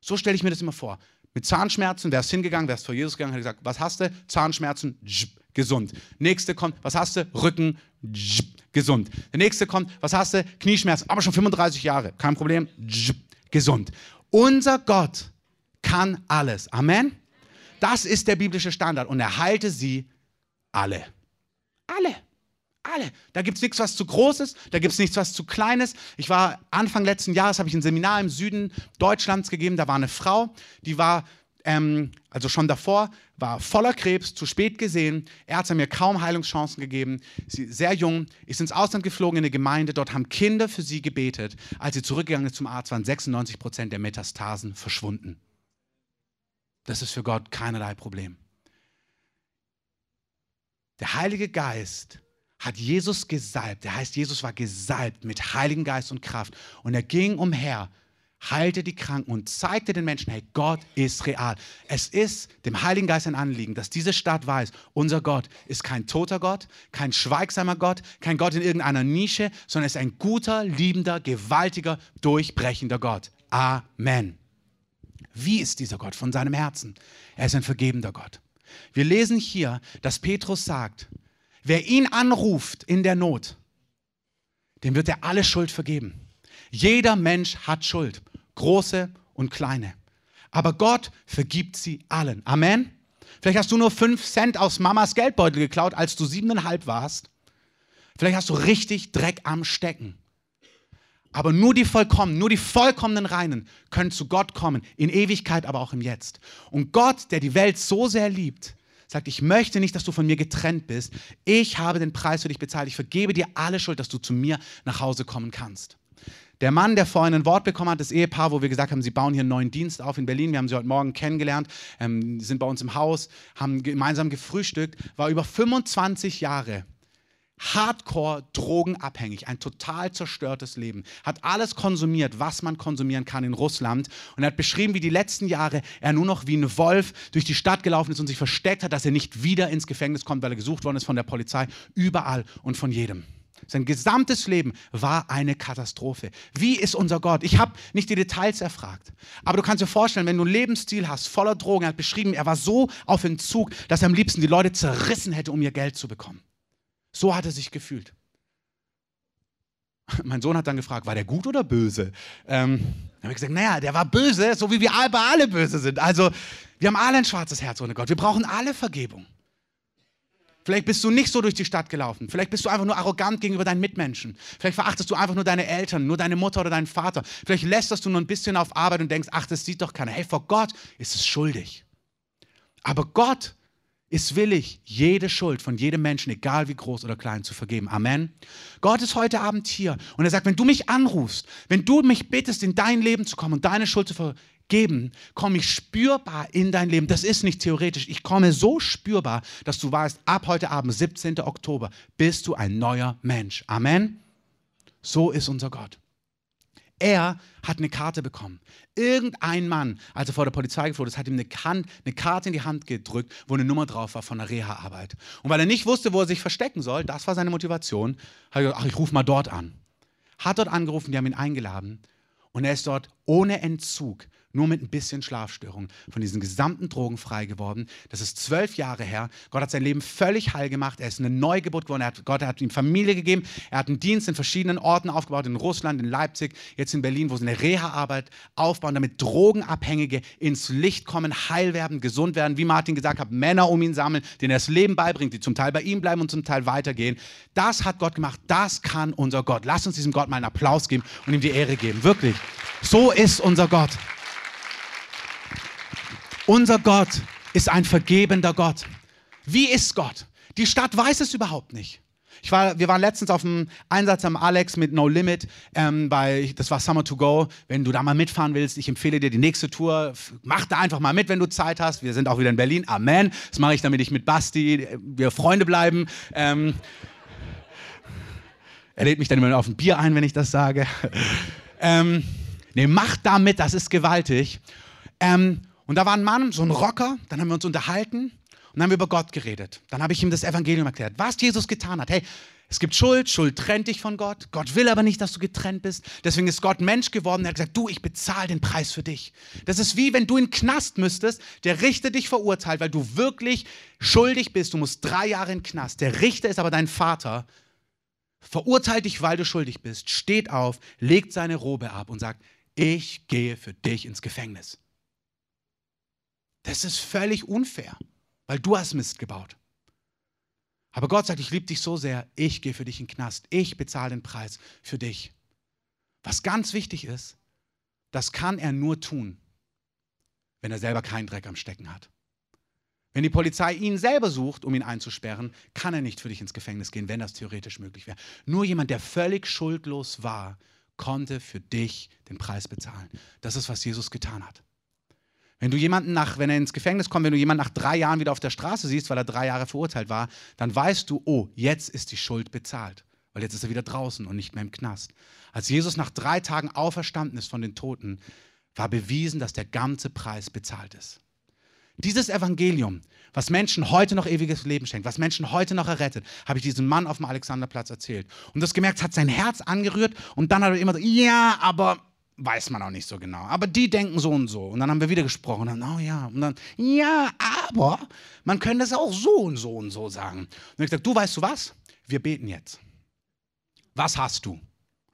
so stelle ich mir das immer vor. Mit Zahnschmerzen, wärst hingegangen, wärst vor Jesus gegangen, hätte gesagt, was hast du? Zahnschmerzen, gesund. Nächste kommt, was hast du? Rücken, gesund. Der nächste kommt, was hast du? Knieschmerzen, aber schon 35 Jahre, kein Problem, gesund. Unser Gott kann alles. Amen. Das ist der biblische Standard und er heilte sie alle. Alle. Alle. Da gibt es nichts, was zu groß ist, da gibt es nichts, was zu klein ist. Ich war Anfang letzten Jahres, habe ich ein Seminar im Süden Deutschlands gegeben, da war eine Frau, die war, ähm, also schon davor, war voller Krebs, zu spät gesehen. Ärzte haben mir kaum Heilungschancen gegeben. Sie sehr jung, ist ins Ausland geflogen in eine Gemeinde, dort haben Kinder für sie gebetet. Als sie zurückgegangen ist zum Arzt, waren 96 Prozent der Metastasen verschwunden. Das ist für Gott keinerlei Problem. Der Heilige Geist hat Jesus gesalbt. Der heißt, Jesus war gesalbt mit Heiligen Geist und Kraft. Und er ging umher, heilte die Kranken und zeigte den Menschen, hey, Gott ist real. Es ist dem Heiligen Geist ein Anliegen, dass diese Stadt weiß, unser Gott ist kein toter Gott, kein schweigsamer Gott, kein Gott in irgendeiner Nische, sondern ist ein guter, liebender, gewaltiger, durchbrechender Gott. Amen. Wie ist dieser Gott von seinem Herzen? Er ist ein vergebender Gott. Wir lesen hier, dass Petrus sagt, wer ihn anruft in der Not, dem wird er alle Schuld vergeben. Jeder Mensch hat Schuld, große und kleine. Aber Gott vergibt sie allen. Amen. Vielleicht hast du nur fünf Cent aus Mamas Geldbeutel geklaut, als du siebeneinhalb warst. Vielleicht hast du richtig Dreck am Stecken. Aber nur die Vollkommenen, nur die vollkommenen Reinen können zu Gott kommen, in Ewigkeit, aber auch im Jetzt. Und Gott, der die Welt so sehr liebt, sagt, ich möchte nicht, dass du von mir getrennt bist. Ich habe den Preis für dich bezahlt. Ich vergebe dir alle Schuld, dass du zu mir nach Hause kommen kannst. Der Mann, der vorhin ein Wort bekommen hat, das Ehepaar, wo wir gesagt haben, sie bauen hier einen neuen Dienst auf in Berlin. Wir haben sie heute Morgen kennengelernt, ähm, sind bei uns im Haus, haben gemeinsam gefrühstückt, war über 25 Jahre hardcore drogenabhängig, ein total zerstörtes Leben, hat alles konsumiert, was man konsumieren kann in Russland und hat beschrieben, wie die letzten Jahre er nur noch wie ein Wolf durch die Stadt gelaufen ist und sich versteckt hat, dass er nicht wieder ins Gefängnis kommt, weil er gesucht worden ist von der Polizei, überall und von jedem. Sein gesamtes Leben war eine Katastrophe. Wie ist unser Gott? Ich habe nicht die Details erfragt. Aber du kannst dir vorstellen, wenn du einen Lebensstil hast, voller Drogen, er hat beschrieben, er war so auf Entzug, dass er am liebsten die Leute zerrissen hätte, um ihr Geld zu bekommen. So hat er sich gefühlt. [laughs] Mein Sohn hat dann gefragt, war der gut oder böse? Ähm, dann habe ich gesagt, naja, der war böse, so wie wir alle, alle böse sind. Also, wir haben alle ein schwarzes Herz ohne Gott. Wir brauchen alle Vergebung. Vielleicht bist du nicht so durch die Stadt gelaufen. Vielleicht bist du einfach nur arrogant gegenüber deinen Mitmenschen. Vielleicht verachtest du einfach nur deine Eltern, nur deine Mutter oder deinen Vater. Vielleicht lästerst du nur ein bisschen auf Arbeit und denkst, ach, das sieht doch keiner. Hey, vor Gott ist es schuldig. Aber Gott ist willig, jede Schuld von jedem Menschen, egal wie groß oder klein, zu vergeben. Amen. Gott ist heute Abend hier und er sagt, wenn du mich anrufst, wenn du mich bittest, in dein Leben zu kommen und deine Schuld zu vergeben, komme ich spürbar in dein Leben. Das ist nicht theoretisch. Ich komme so spürbar, dass du weißt, ab heute Abend, 17. Oktober, bist du ein neuer Mensch. Amen. So ist unser Gott. Er hat eine Karte bekommen. Irgendein Mann, als er vor der Polizei geflohen ist, hat ihm eine, Hand, eine Karte in die Hand gedrückt, wo eine Nummer drauf war von der Reha-Arbeit. Und weil er nicht wusste, wo er sich verstecken soll, das war seine Motivation, hat er gesagt, ach, ich rufe mal dort an. Hat dort angerufen, die haben ihn eingeladen und er ist dort ohne Entzug nur mit ein bisschen Schlafstörung, von diesen gesamten Drogen frei geworden. Das ist zwölf Jahre her. Gott hat sein Leben völlig heil gemacht. Er ist eine Neugeburt geworden. Hat, Gott hat ihm Familie gegeben. Er hat einen Dienst in verschiedenen Orten aufgebaut, in Russland, in Leipzig, jetzt in Berlin, wo sie eine Reha-Arbeit aufbauen, damit Drogenabhängige ins Licht kommen, heil werden, gesund werden. Wie Martin gesagt hat, Männer um ihn sammeln, denen er das Leben beibringt, die zum Teil bei ihm bleiben und zum Teil weitergehen. Das hat Gott gemacht. Das kann unser Gott. Lass uns diesem Gott mal einen Applaus geben und ihm die Ehre geben. Wirklich. So ist unser Gott. Unser Gott ist ein vergebender Gott. Wie ist Gott? Die Stadt weiß es überhaupt nicht. Ich war, wir waren letztens auf einem Einsatz am Alex mit No Limit, ähm, bei, das war Summer to Go. Wenn du da mal mitfahren willst, ich empfehle dir die nächste Tour. Mach da einfach mal mit, wenn du Zeit hast. Wir sind auch wieder in Berlin. Amen. Das mache ich, damit ich mit Basti, wir Freunde bleiben. Ähm, er lädt mich dann immer auf ein Bier ein, wenn ich das sage. [laughs] ähm, nee, mach da mit, das ist gewaltig. Ähm, und da war ein Mann, so ein Rocker, dann haben wir uns unterhalten und dann haben wir über Gott geredet. Dann habe ich ihm das Evangelium erklärt, was Jesus getan hat. Hey, es gibt Schuld, Schuld trennt dich von Gott. Gott will aber nicht, dass du getrennt bist. Deswegen ist Gott Mensch geworden. Er hat gesagt, du, ich bezahle den Preis für dich. Das ist wie wenn du in den Knast müsstest, der Richter dich verurteilt, weil du wirklich schuldig bist. Du musst drei Jahre in den Knast. Der Richter ist aber dein Vater, verurteilt dich, weil du schuldig bist, steht auf, legt seine Robe ab und sagt, ich gehe für dich ins Gefängnis. Das ist völlig unfair, weil du hast Mist gebaut. Aber Gott sagt, ich liebe dich so sehr, ich gehe für dich in den Knast, ich bezahle den Preis für dich. Was ganz wichtig ist, das kann er nur tun, wenn er selber keinen Dreck am Stecken hat. Wenn die Polizei ihn selber sucht, um ihn einzusperren, kann er nicht für dich ins Gefängnis gehen, wenn das theoretisch möglich wäre. Nur jemand, der völlig schuldlos war, konnte für dich den Preis bezahlen. Das ist, was Jesus getan hat. Wenn du jemanden nach, wenn er ins Gefängnis kommt, wenn du jemanden nach drei Jahren wieder auf der Straße siehst, weil er drei Jahre verurteilt war, dann weißt du, oh, jetzt ist die Schuld bezahlt. Weil jetzt ist er wieder draußen und nicht mehr im Knast. Als Jesus nach drei Tagen auferstanden ist von den Toten, war bewiesen, dass der ganze Preis bezahlt ist. Dieses Evangelium, was Menschen heute noch ewiges Leben schenkt, was Menschen heute noch errettet, habe ich diesem Mann auf dem Alexanderplatz erzählt. Und das gemerkt, hat sein Herz angerührt und dann hat er immer so, ja, aber weiß man auch nicht so genau. Aber die denken so und so. Und dann haben wir wieder gesprochen. Und dann, oh ja. Und dann, ja, aber man könnte es auch so und so und so sagen. Und ich gesagt, du weißt du was? Wir beten jetzt. Was hast du?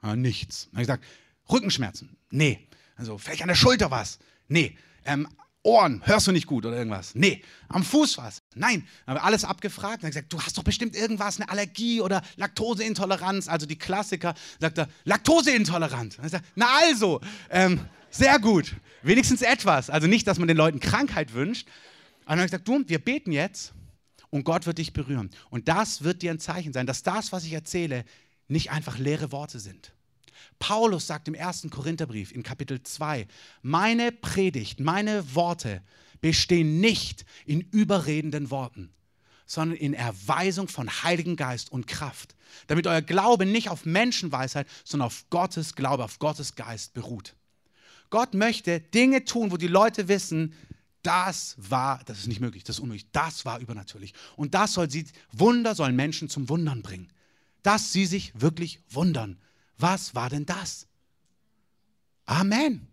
Ja, nichts. Und ich gesagt, Rückenschmerzen? Nee. Also vielleicht an der Schulter was? Nee. Ähm, Ohren, hörst du nicht gut oder irgendwas? Nee. Am Fuß was? Nein. Haben wir alles abgefragt. Dann gesagt, du hast doch bestimmt irgendwas, eine Allergie oder Laktoseintoleranz. Also die Klassiker. Sagt er, Laktoseintolerant. Dann sagt, na also, ähm, sehr gut. Wenigstens etwas. Also nicht, dass man den Leuten Krankheit wünscht. Und dann habe ich gesagt, du, wir beten jetzt und Gott wird dich berühren. Und das wird dir ein Zeichen sein, dass das, was ich erzähle, nicht einfach leere Worte sind. Paulus sagt im ersten Korintherbrief in Kapitel 2, meine Predigt, meine Worte bestehen nicht in überredenden Worten, sondern in Erweisung von Heiligen Geist und Kraft, damit euer Glaube nicht auf Menschenweisheit, sondern auf Gottes Glaube, auf Gottes Geist beruht. Gott möchte Dinge tun, wo die Leute wissen, das war, das ist nicht möglich, das ist unmöglich, das war übernatürlich. Und das soll sie, Wunder sollen Menschen zum Wundern bringen. Dass sie sich wirklich wundern. Was war denn das? Amen.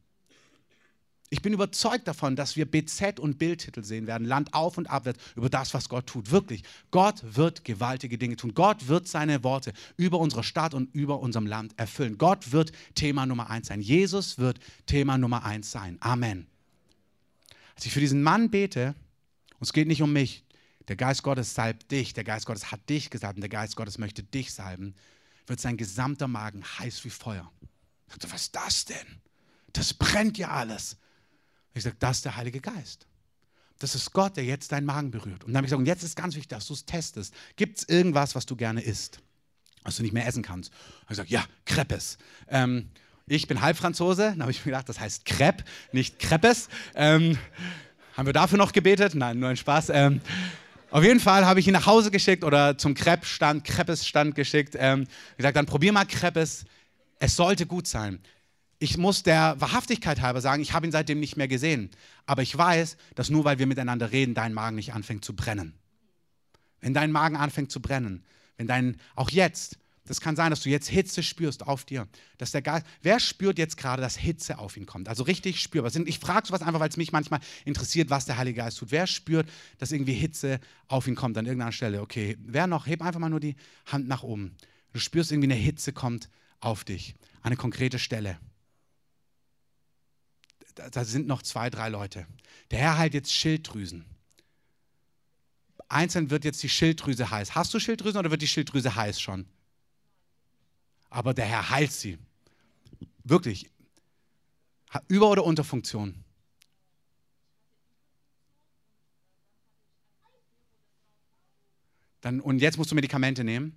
Ich bin überzeugt davon, dass wir BZ und Bildtitel sehen werden, Land auf und abwärts, über das, was Gott tut. Wirklich. Gott wird gewaltige Dinge tun. Gott wird seine Worte über unsere Stadt und über unserem Land erfüllen. Gott wird Thema Nummer eins sein. Jesus wird Thema Nummer eins sein. Amen. Als ich für diesen Mann bete, und es geht nicht um mich, der Geist Gottes salbt dich, der Geist Gottes hat dich gesalbt und der Geist Gottes möchte dich salben, wird sein gesamter Magen heiß wie Feuer. Ich sagte, was ist das denn? Das brennt ja alles. Ich sage, das ist der Heilige Geist. Das ist Gott, der jetzt deinen Magen berührt. Und dann habe ich gesagt, und jetzt ist ganz wichtig, dass du es testest. Gibt es irgendwas, was du gerne isst, was du nicht mehr essen kannst? Und ich gesagt, ja, Crepes. Ähm, ich bin Halbfranzose, dann habe ich mir gedacht, das heißt Crepe, nicht Crepes. Ähm, haben wir dafür noch gebetet? Nein, nur ein Spaß. Ähm, auf jeden Fall habe ich ihn nach Hause geschickt oder zum Crepe-Stand, Crepes-Stand geschickt. Ähm, gesagt, dann probier mal Crepes. Es sollte gut sein. Ich muss der Wahrhaftigkeit halber sagen, ich habe ihn seitdem nicht mehr gesehen. Aber ich weiß, dass nur weil wir miteinander reden, dein Magen nicht anfängt zu brennen. Wenn dein Magen anfängt zu brennen, wenn dein, auch jetzt, das kann sein, dass du jetzt Hitze spürst auf dir. Dass der Geist, wer spürt jetzt gerade, dass Hitze auf ihn kommt? Also richtig spürbar. Ich frage sowas einfach, weil es mich manchmal interessiert, was der Heilige Geist tut. Wer spürt, dass irgendwie Hitze auf ihn kommt an irgendeiner Stelle? Okay, wer noch? Heb einfach mal nur die Hand nach oben. Du spürst irgendwie eine Hitze kommt auf dich. Eine konkrete Stelle. Da, sind noch zwei, drei Leute. Der Herr heilt jetzt Schilddrüsen. Einzeln wird jetzt die Schilddrüse heiß. Hast du Schilddrüsen oder wird die Schilddrüse heiß schon? aber der Herr heilt sie. Wirklich. Über- oder Unterfunktion? Dann, und jetzt musst du Medikamente nehmen.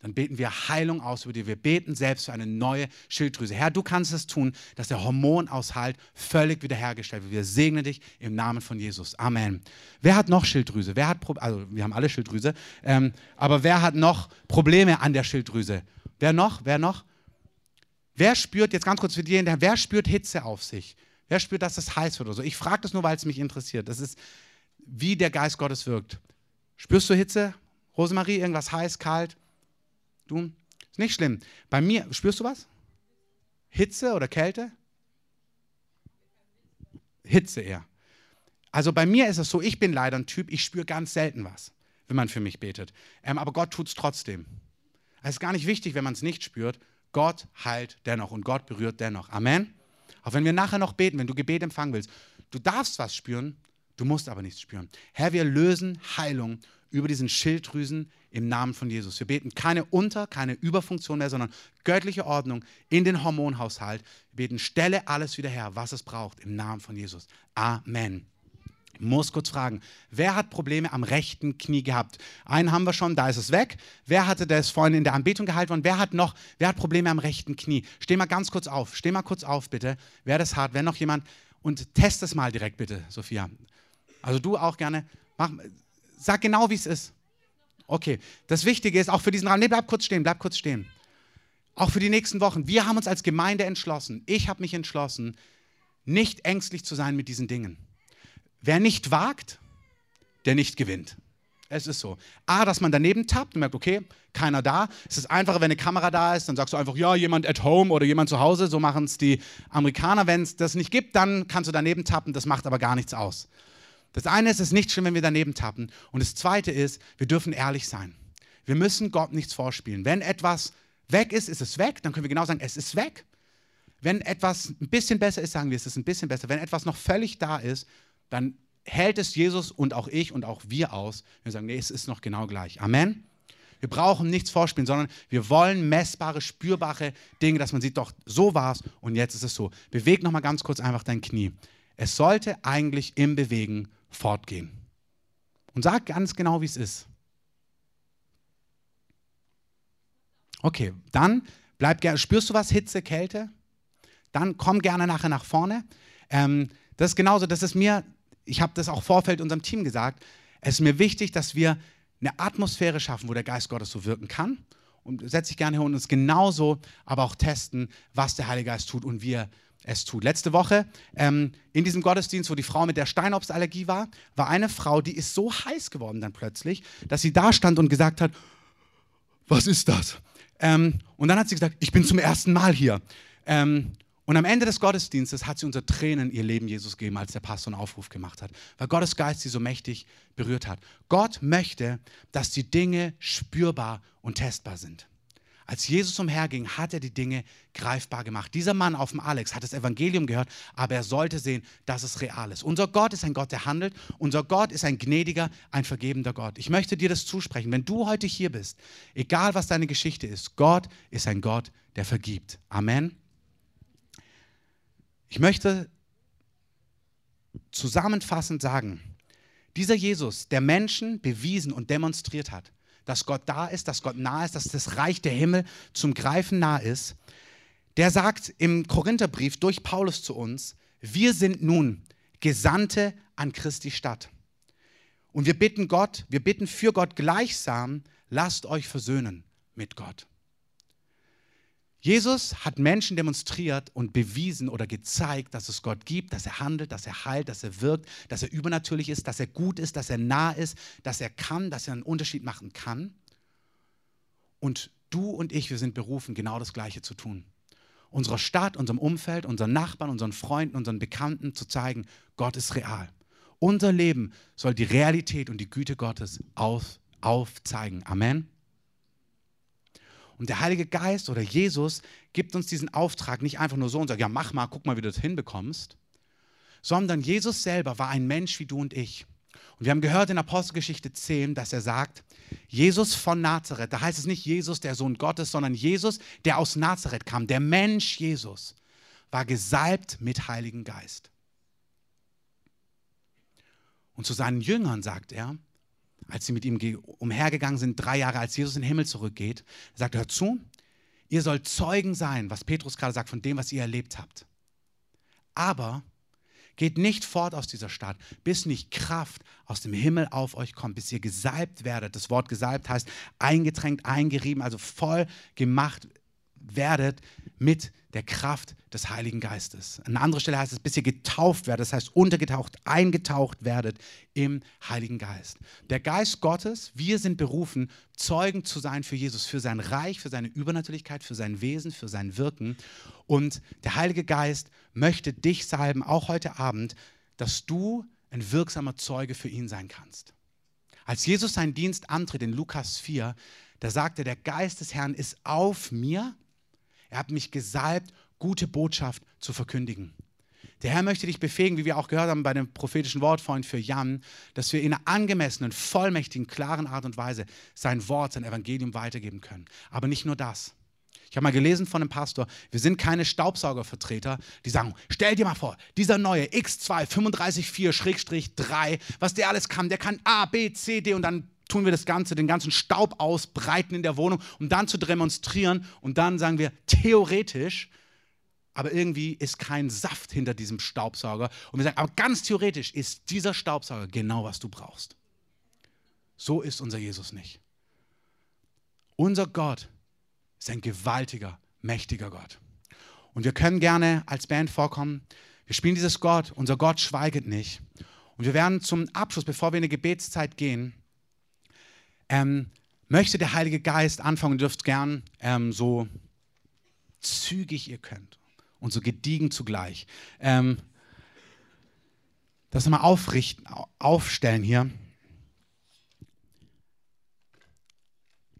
Dann beten wir Heilung aus über dir. Wir beten selbst für eine neue Schilddrüse. Herr, du kannst es tun, dass der Hormonaushalt völlig wiederhergestellt wird. Wir segnen dich im Namen von Jesus. Amen. Wer hat noch Schilddrüse? Wer hat, also wir haben alle Schilddrüse, ähm, aber wer hat noch Probleme an der Schilddrüse? Wer noch? Wer noch? Wer spürt, jetzt ganz kurz für diejenigen, wer spürt Hitze auf sich? Wer spürt, dass es heiß wird oder so? Ich frage das nur, weil es mich interessiert. Das ist, wie der Geist Gottes wirkt. Spürst du Hitze? Rosemarie, irgendwas heiß, kalt? Du? Ist nicht schlimm. Bei mir, spürst du was? Hitze oder Kälte? Hitze eher. Also bei mir ist es so, ich bin leider ein Typ, ich spüre ganz selten was, wenn man für mich betet. Ähm, aber Gott tut es trotzdem. Es ist gar nicht wichtig, wenn man es nicht spürt. Gott heilt dennoch und Gott berührt dennoch. Amen. Auch wenn wir nachher noch beten, wenn du Gebet empfangen willst, du darfst was spüren, du musst aber nichts spüren. Herr, wir lösen Heilung über diesen Schilddrüsen im Namen von Jesus. Wir beten keine Unter-, keine Überfunktion mehr, sondern göttliche Ordnung in den Hormonhaushalt. Wir beten, stelle alles wieder her, was es braucht, im Namen von Jesus. Amen. Ich muss kurz fragen, wer hat Probleme am rechten Knie gehabt? Einen haben wir schon, da ist es weg. Wer hatte das vorhin in der Anbetung gehalten worden? Wer hat noch, wer hat Probleme am rechten Knie? Steh mal ganz kurz auf, steh mal kurz auf bitte, wer das hat, wenn noch jemand und test es mal direkt bitte, Sophia. Also du auch gerne, mach, sag genau, wie es ist. Okay, das Wichtige ist auch für diesen Raum, nee, bleib kurz stehen, bleib kurz stehen. Auch für die nächsten Wochen. Wir haben uns als Gemeinde entschlossen, ich habe mich entschlossen, nicht ängstlich zu sein mit diesen Dingen. Wer nicht wagt, der nicht gewinnt. Es ist so. A, dass man daneben tappt und merkt, okay, keiner da. Es ist einfacher, wenn eine Kamera da ist, dann sagst du einfach, ja, jemand at home oder jemand zu Hause. So machen es die Amerikaner. Wenn es das nicht gibt, dann kannst du daneben tappen. Das macht aber gar nichts aus. Das eine ist, es ist nicht schlimm, wenn wir daneben tappen. Und das zweite ist, wir dürfen ehrlich sein. Wir müssen Gott nichts vorspielen. Wenn etwas weg ist, ist es weg. Dann können wir genau sagen, es ist weg. Wenn etwas ein bisschen besser ist, sagen wir, es ist ein bisschen besser. Wenn etwas noch völlig da ist, dann hält es Jesus und auch ich und auch wir aus. Wir sagen, nee, es ist noch genau gleich. Amen. Wir brauchen nichts vorspielen, sondern wir wollen messbare, spürbare Dinge, dass man sieht, doch, so war es und jetzt ist es so. Beweg nochmal ganz kurz einfach dein Knie. Es sollte eigentlich im Bewegen fortgehen. Und sag ganz genau, wie es ist. Okay, dann bleib gerne. Spürst du was? Hitze, Kälte? Dann komm gerne nachher nach vorne. Ähm, das ist genauso, das ist mir ich habe das auch Vorfeld unserem Team gesagt, es ist mir wichtig, dass wir eine Atmosphäre schaffen, wo der Geist Gottes so wirken kann. Und setze ich gerne hier und uns genauso, aber auch testen, was der Heilige Geist tut und wie er es tut. Letzte Woche ähm, in diesem Gottesdienst, wo die Frau mit der Steinobstallergie war, war eine Frau, die ist so heiß geworden dann plötzlich, dass sie da stand und gesagt hat, was ist das? Ähm, und dann hat sie gesagt, ich bin zum ersten Mal hier. Ähm, und am Ende des Gottesdienstes hat sie unter Tränen ihr Leben Jesus gegeben, als der Pastor einen Aufruf gemacht hat, weil Gottes Geist sie so mächtig berührt hat. Gott möchte, dass die Dinge spürbar und testbar sind. Als Jesus umherging, hat er die Dinge greifbar gemacht. Dieser Mann auf dem Alex hat das Evangelium gehört, aber er sollte sehen, dass es real ist. Unser Gott ist ein Gott, der handelt. Unser Gott ist ein gnädiger, ein vergebender Gott. Ich möchte dir das zusprechen. Wenn du heute hier bist, egal was deine Geschichte ist, Gott ist ein Gott, der vergibt. Amen. Ich möchte zusammenfassend sagen, dieser Jesus, der Menschen bewiesen und demonstriert hat, dass Gott da ist, dass Gott nah ist, dass das Reich der Himmel zum Greifen nah ist, der sagt im Korintherbrief durch Paulus zu uns, wir sind nun Gesandte an Christi Stadt. Und wir bitten Gott, wir bitten für Gott gleichsam, lasst euch versöhnen mit Gott. Jesus hat Menschen demonstriert und bewiesen oder gezeigt, dass es Gott gibt, dass er handelt, dass er heilt, dass er wirkt, dass er übernatürlich ist, dass er gut ist, dass er nah ist, dass er kann, dass er einen Unterschied machen kann. Und Du und ich, wir sind berufen, genau das Gleiche zu tun. Unserer Stadt, unserem Umfeld, unseren Nachbarn, unseren Freunden, unseren Bekannten zu zeigen, Gott ist real. Unser Leben soll die Realität und die Güte Gottes auf, aufzeigen. Amen. Und der Heilige Geist oder Jesus gibt uns diesen Auftrag nicht einfach nur so und sagt, ja, mach mal, guck mal, wie du das hinbekommst, sondern Jesus selber war ein Mensch wie du und ich. Und wir haben gehört in Apostelgeschichte 10, dass er sagt, Jesus von Nazareth, da heißt es nicht Jesus, der Sohn Gottes, sondern Jesus, der aus Nazareth kam, der Mensch Jesus, war gesalbt mit Heiligen Geist. Und zu seinen Jüngern sagt er, als sie mit ihm umhergegangen sind, drei Jahre, als Jesus in den Himmel zurückgeht, sagt er, hört zu, ihr sollt Zeugen sein, was Petrus gerade sagt, von dem, was ihr erlebt habt. Aber Geht nicht fort aus dieser Stadt, bis nicht Kraft aus dem Himmel auf euch kommt, bis ihr gesalbt werdet. Das Wort gesalbt heißt eingetränkt, eingerieben, also voll gemacht werdet mit der Kraft des Heiligen Geistes. An anderer Stelle heißt es, bis ihr getauft werdet, das heißt untergetaucht, eingetaucht werdet im Heiligen Geist. Der Geist Gottes, wir sind berufen, Zeugen zu sein für Jesus, für sein Reich, für seine Übernatürlichkeit, für sein Wesen, für sein Wirken. Und der Heilige Geist möchte dich salben, auch heute Abend, dass du ein wirksamer Zeuge für ihn sein kannst. Als Jesus seinen Dienst antritt in Lukas 4, da sagte, der Geist des Herrn ist auf mir, er hat mich gesalbt, gute Botschaft zu verkündigen. Der Herr möchte dich befähigen, wie wir auch gehört haben bei dem prophetischen Wort vorhin für Jan, dass wir in einer angemessenen, vollmächtigen, klaren Art und Weise sein Wort, sein Evangelium weitergeben können. Aber nicht nur das. Ich habe mal gelesen von einem Pastor, wir sind keine Staubsaugervertreter, die sagen, stell dir mal vor, dieser neue X2 354-3, was der alles kann, der kann A, B, C, D und dann tun wir das Ganze, den ganzen Staub ausbreiten in der Wohnung, um dann zu demonstrieren und dann sagen wir theoretisch, aber irgendwie ist kein Saft hinter diesem Staubsauger. Und wir sagen, aber ganz theoretisch ist dieser Staubsauger genau, was du brauchst. So ist unser Jesus nicht. Unser Gott ist ein gewaltiger, mächtiger Gott. Und wir können gerne als Band vorkommen. Wir spielen dieses Gott. Unser Gott schweiget nicht. Und wir werden zum Abschluss, bevor wir in eine Gebetszeit gehen, ähm, möchte der Heilige Geist anfangen, ihr dürft gern ähm, so zügig ihr könnt und so gediegen zugleich. Ähm, das nochmal aufrichten, aufstellen hier.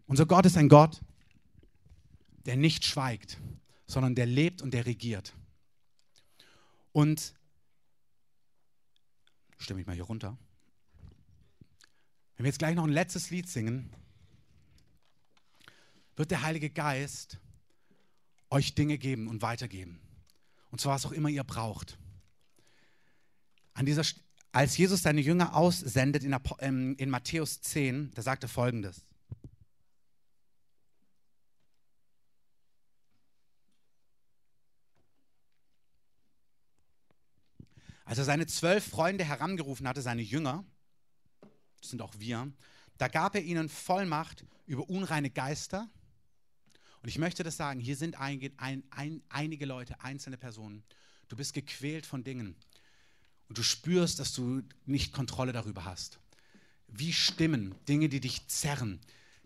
Unser Gott ist ein Gott, der nicht schweigt, sondern der lebt und der regiert. Und stimme ich mal hier runter. Wenn wir jetzt gleich noch ein letztes Lied singen, wird der Heilige Geist euch Dinge geben und weitergeben. Und zwar, was auch immer ihr braucht. An dieser, als Jesus seine Jünger aussendet in, ähm, in Matthäus 10, da sagt er folgendes. Als er seine zwölf Freunde herangerufen hatte, seine Jünger, das sind auch wir, da gab er ihnen Vollmacht über unreine Geister. Und ich möchte das sagen, hier sind ein, ein, ein, einige Leute, einzelne Personen. Du bist gequält von Dingen und du spürst, dass du nicht Kontrolle darüber hast. Wie Stimmen, Dinge, die dich zerren,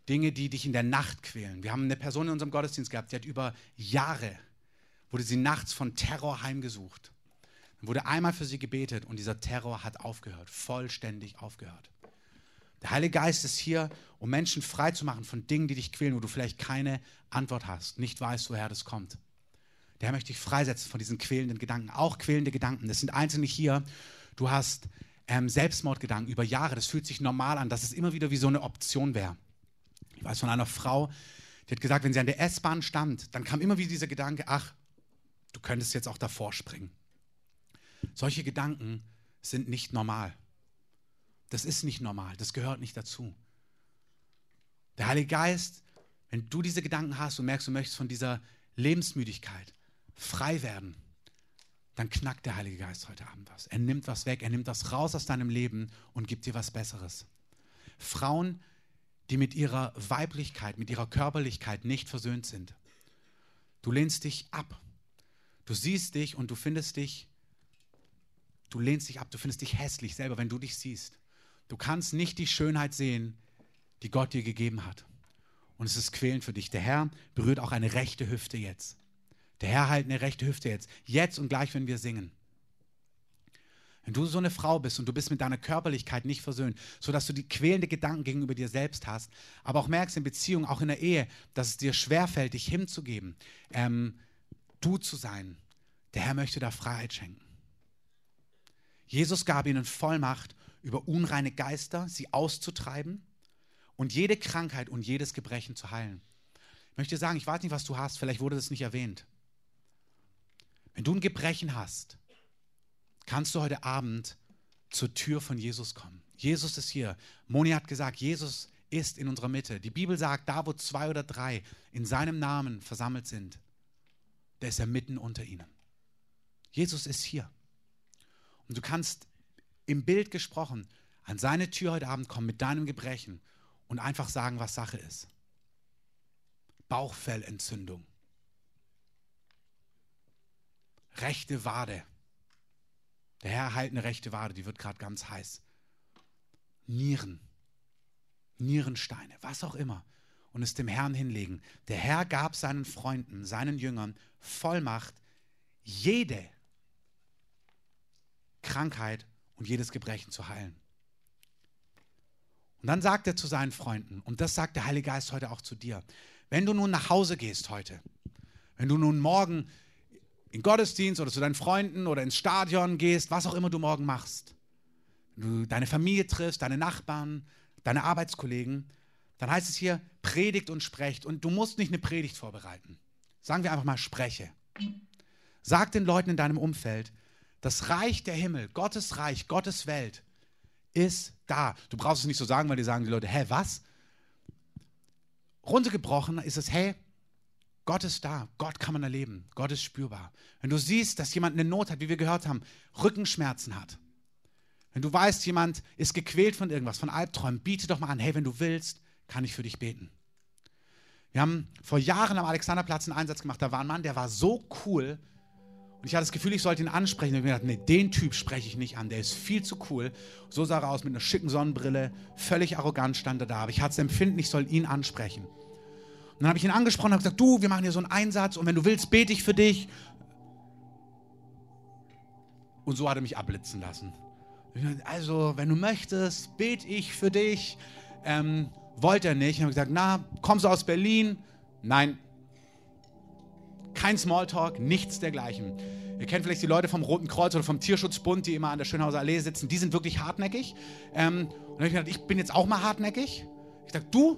Dinge, die dich in der Nacht quälen. Wir haben eine Person in unserem Gottesdienst gehabt, die hat über Jahre, wurde sie nachts von Terror heimgesucht. Dann wurde einmal für sie gebetet und dieser Terror hat aufgehört, vollständig aufgehört. Der Heilige Geist ist hier, um Menschen frei zu machen von Dingen, die dich quälen, wo du vielleicht keine Antwort hast, nicht weißt, woher das kommt. Der Herr möchte dich freisetzen von diesen quälenden Gedanken, auch quälende Gedanken. Das sind einzelne hier. Du hast ähm, Selbstmordgedanken über Jahre. Das fühlt sich normal an, dass es immer wieder wie so eine Option wäre. Ich weiß von einer Frau, die hat gesagt, wenn sie an der S-Bahn stand, dann kam immer wieder dieser Gedanke, ach, du könntest jetzt auch davor springen. Solche Gedanken sind nicht normal. Das ist nicht normal, das gehört nicht dazu. Der Heilige Geist, wenn du diese Gedanken hast und merkst, du möchtest von dieser Lebensmüdigkeit frei werden, dann knackt der Heilige Geist heute Abend was. Er nimmt was weg, er nimmt was raus aus deinem Leben und gibt dir was Besseres. Frauen, die mit ihrer Weiblichkeit, mit ihrer Körperlichkeit nicht versöhnt sind. Du lehnst dich ab. Du siehst dich und du findest dich, du lehnst dich ab, du findest dich hässlich selber, wenn du dich siehst. Du kannst nicht die Schönheit sehen, die Gott dir gegeben hat. Und es ist quälend für dich. Der Herr berührt auch eine rechte Hüfte jetzt. Der Herr heilt eine rechte Hüfte jetzt. Jetzt und gleich, wenn wir singen. Wenn du so eine Frau bist und du bist mit deiner Körperlichkeit nicht versöhnt, sodass du die quälende Gedanken gegenüber dir selbst hast, aber auch merkst in Beziehungen, auch in der Ehe, dass es dir schwerfällt, dich hinzugeben, ähm, du zu sein, der Herr möchte da Freiheit schenken. Jesus gab ihnen Vollmacht, über unreine Geister sie auszutreiben und jede Krankheit und jedes Gebrechen zu heilen. Ich möchte sagen, ich weiß nicht, was du hast, vielleicht wurde das nicht erwähnt. Wenn du ein Gebrechen hast, kannst du heute Abend zur Tür von Jesus kommen. Jesus ist hier. Moni hat gesagt, Jesus ist in unserer Mitte. Die Bibel sagt, da wo zwei oder drei in seinem Namen versammelt sind, da ist er mitten unter ihnen. Jesus ist hier. Und du kannst im Bild gesprochen an seine Tür heute Abend kommen mit deinem Gebrechen und einfach sagen, was Sache ist. Bauchfellentzündung. Rechte Wade. Der Herr heilt eine rechte Wade, die wird gerade ganz heiß. Nieren, Nierensteine, was auch immer. Und es dem Herrn hinlegen. Der Herr gab seinen Freunden, seinen Jüngern Vollmacht, jede Krankheit und jedes Gebrechen zu heilen. Und dann sagt er zu seinen Freunden, und das sagt der Heilige Geist heute auch zu dir, wenn du nun nach Hause gehst heute, wenn du nun morgen in Gottesdienst oder zu deinen Freunden oder ins Stadion gehst, was auch immer du morgen machst, wenn du deine Familie triffst, deine Nachbarn, deine Arbeitskollegen, dann heißt es hier, predigt und sprecht. Und du musst nicht eine Predigt vorbereiten. Sagen wir einfach mal, spreche. Sag den Leuten in deinem Umfeld, das Reich der Himmel, Gottes Reich, Gottes Welt ist da. Du brauchst es nicht so sagen, weil die sagen die Leute, hä, was? Runtergebrochen ist es, hey, Gott ist da, Gott kann man erleben, Gott ist spürbar. Wenn du siehst, dass jemand eine Not hat, wie wir gehört haben, Rückenschmerzen hat, wenn du weißt, jemand ist gequält von irgendwas, von Albträumen, biete doch mal an, hey, wenn du willst, kann ich für dich beten. Wir haben vor Jahren am Alexanderplatz einen Einsatz gemacht, da war ein Mann, der war so cool und ich hatte das Gefühl, ich sollte ihn ansprechen. Und ich mir gedacht, nee, den Typ spreche ich nicht an, der ist viel zu cool. So sah er aus mit einer schicken Sonnenbrille, völlig arrogant stand er da, aber ich hatte das Empfinden, ich soll ihn ansprechen. Und dann habe ich ihn angesprochen und habe gesagt, du, wir machen hier so einen Einsatz und wenn du willst, bete ich für dich. Und so hat er mich abblitzen lassen. Also, wenn du möchtest, bete ich für dich. Ähm, wollte er nicht. Ich habe gesagt, na, kommst du aus Berlin? Nein. Kein Smalltalk, nichts dergleichen. Ihr kennt vielleicht die Leute vom Roten Kreuz oder vom Tierschutzbund, die immer an der Schönhauser Allee sitzen. Die sind wirklich hartnäckig. Ähm, und dann habe ich gedacht, ich bin jetzt auch mal hartnäckig. Ich dachte, du,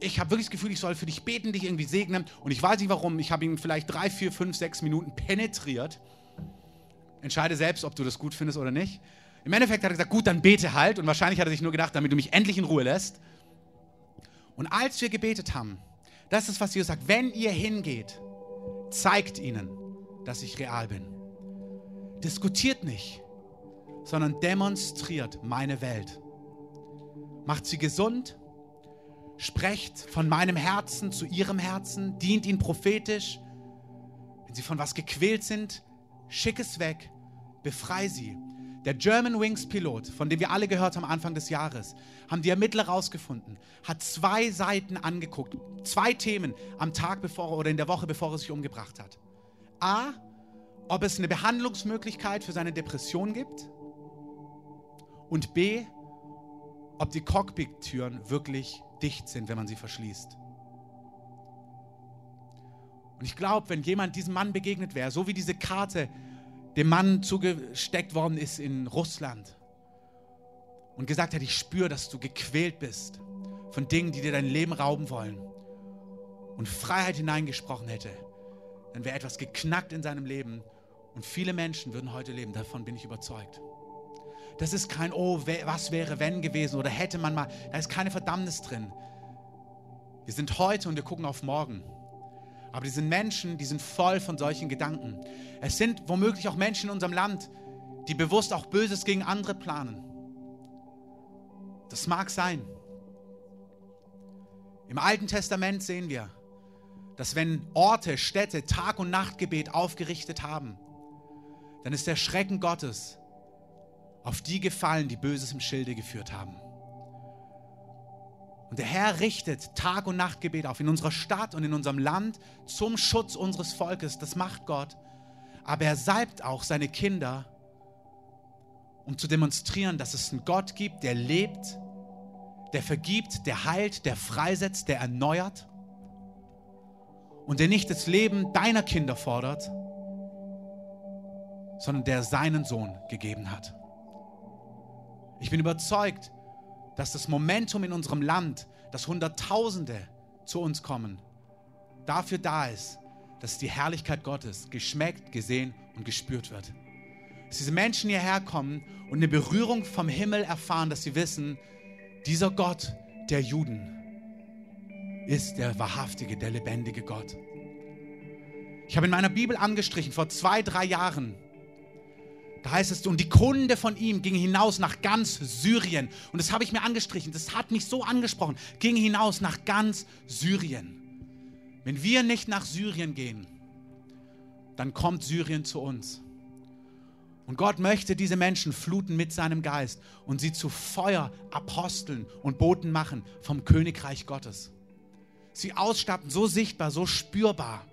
ich habe wirklich das Gefühl, ich soll für dich beten, dich irgendwie segnen. Und ich weiß nicht warum. Ich habe ihn vielleicht drei, vier, fünf, sechs Minuten penetriert. Entscheide selbst, ob du das gut findest oder nicht. Im Endeffekt hat er gesagt, gut, dann bete halt. Und wahrscheinlich hat er sich nur gedacht, damit du mich endlich in Ruhe lässt. Und als wir gebetet haben, das ist, was Jesus sagt, wenn ihr hingeht, zeigt ihnen, dass ich real bin. Diskutiert nicht, sondern demonstriert meine Welt. Macht sie gesund, Sprecht von meinem Herzen zu ihrem Herzen, dient ihnen prophetisch. Wenn sie von was gequält sind, schick es weg, befrei sie. Der German Wings Pilot, von dem wir alle gehört haben Anfang des Jahres, haben die Ermittler rausgefunden, hat zwei Seiten angeguckt, zwei Themen am Tag bevor oder in der Woche, bevor er sich umgebracht hat. A, ob es eine Behandlungsmöglichkeit für seine Depression gibt und B, ob die Cockpit-Türen wirklich dicht sind, wenn man sie verschließt. Und ich glaube, wenn jemand diesem Mann begegnet wäre, so wie diese Karte dem Mann zugesteckt worden ist in Russland und gesagt hat, ich spüre, dass du gequält bist von Dingen, die dir dein Leben rauben wollen und Freiheit hineingesprochen hätte, dann wäre etwas geknackt in seinem Leben und viele Menschen würden heute leben. Davon bin ich überzeugt. Das ist kein, oh, was wäre wenn gewesen oder hätte man mal. Da ist keine Verdammnis drin. Wir sind heute und wir gucken auf morgen. Aber die sind Menschen, die sind voll von solchen Gedanken. Es sind womöglich auch Menschen in unserem Land, die bewusst auch Böses gegen andere planen. Das mag sein. Im Alten Testament sehen wir, dass wenn Orte, Städte Tag- und Nachtgebet aufgerichtet haben, dann ist der Schrecken Gottes auf die gefallen, die Böses im Schilde geführt haben. Und der Herr richtet Tag- und Nachtgebet auf in unserer Stadt und in unserem Land zum Schutz unseres Volkes. Das macht Gott. Aber er salbt auch seine Kinder, um zu demonstrieren, dass es einen Gott gibt, der lebt, der vergibt, der heilt, der freisetzt, der erneuert und der nicht das Leben deiner Kinder fordert, sondern der seinen Sohn gegeben hat. Ich bin überzeugt, dass das Momentum in unserem Land, dass Hunderttausende zu uns kommen, dafür da ist, dass die Herrlichkeit Gottes geschmeckt, gesehen und gespürt wird. Dass diese Menschen hierher kommen und eine Berührung vom Himmel erfahren, dass sie wissen, dieser Gott der Juden ist der wahrhaftige, der lebendige Gott. Ich habe in meiner Bibel angestrichen, vor zwei, drei Jahren, da heißt es, und die Kunde von ihm ging hinaus nach ganz Syrien. Und das habe ich mir angestrichen, das hat mich so angesprochen, ging hinaus nach ganz Syrien. Wenn wir nicht nach Syrien gehen, dann kommt Syrien zu uns. Und Gott möchte diese Menschen fluten mit seinem Geist und sie zu Feueraposteln und Boten machen vom Königreich Gottes. Sie ausstatten, so sichtbar, so spürbar.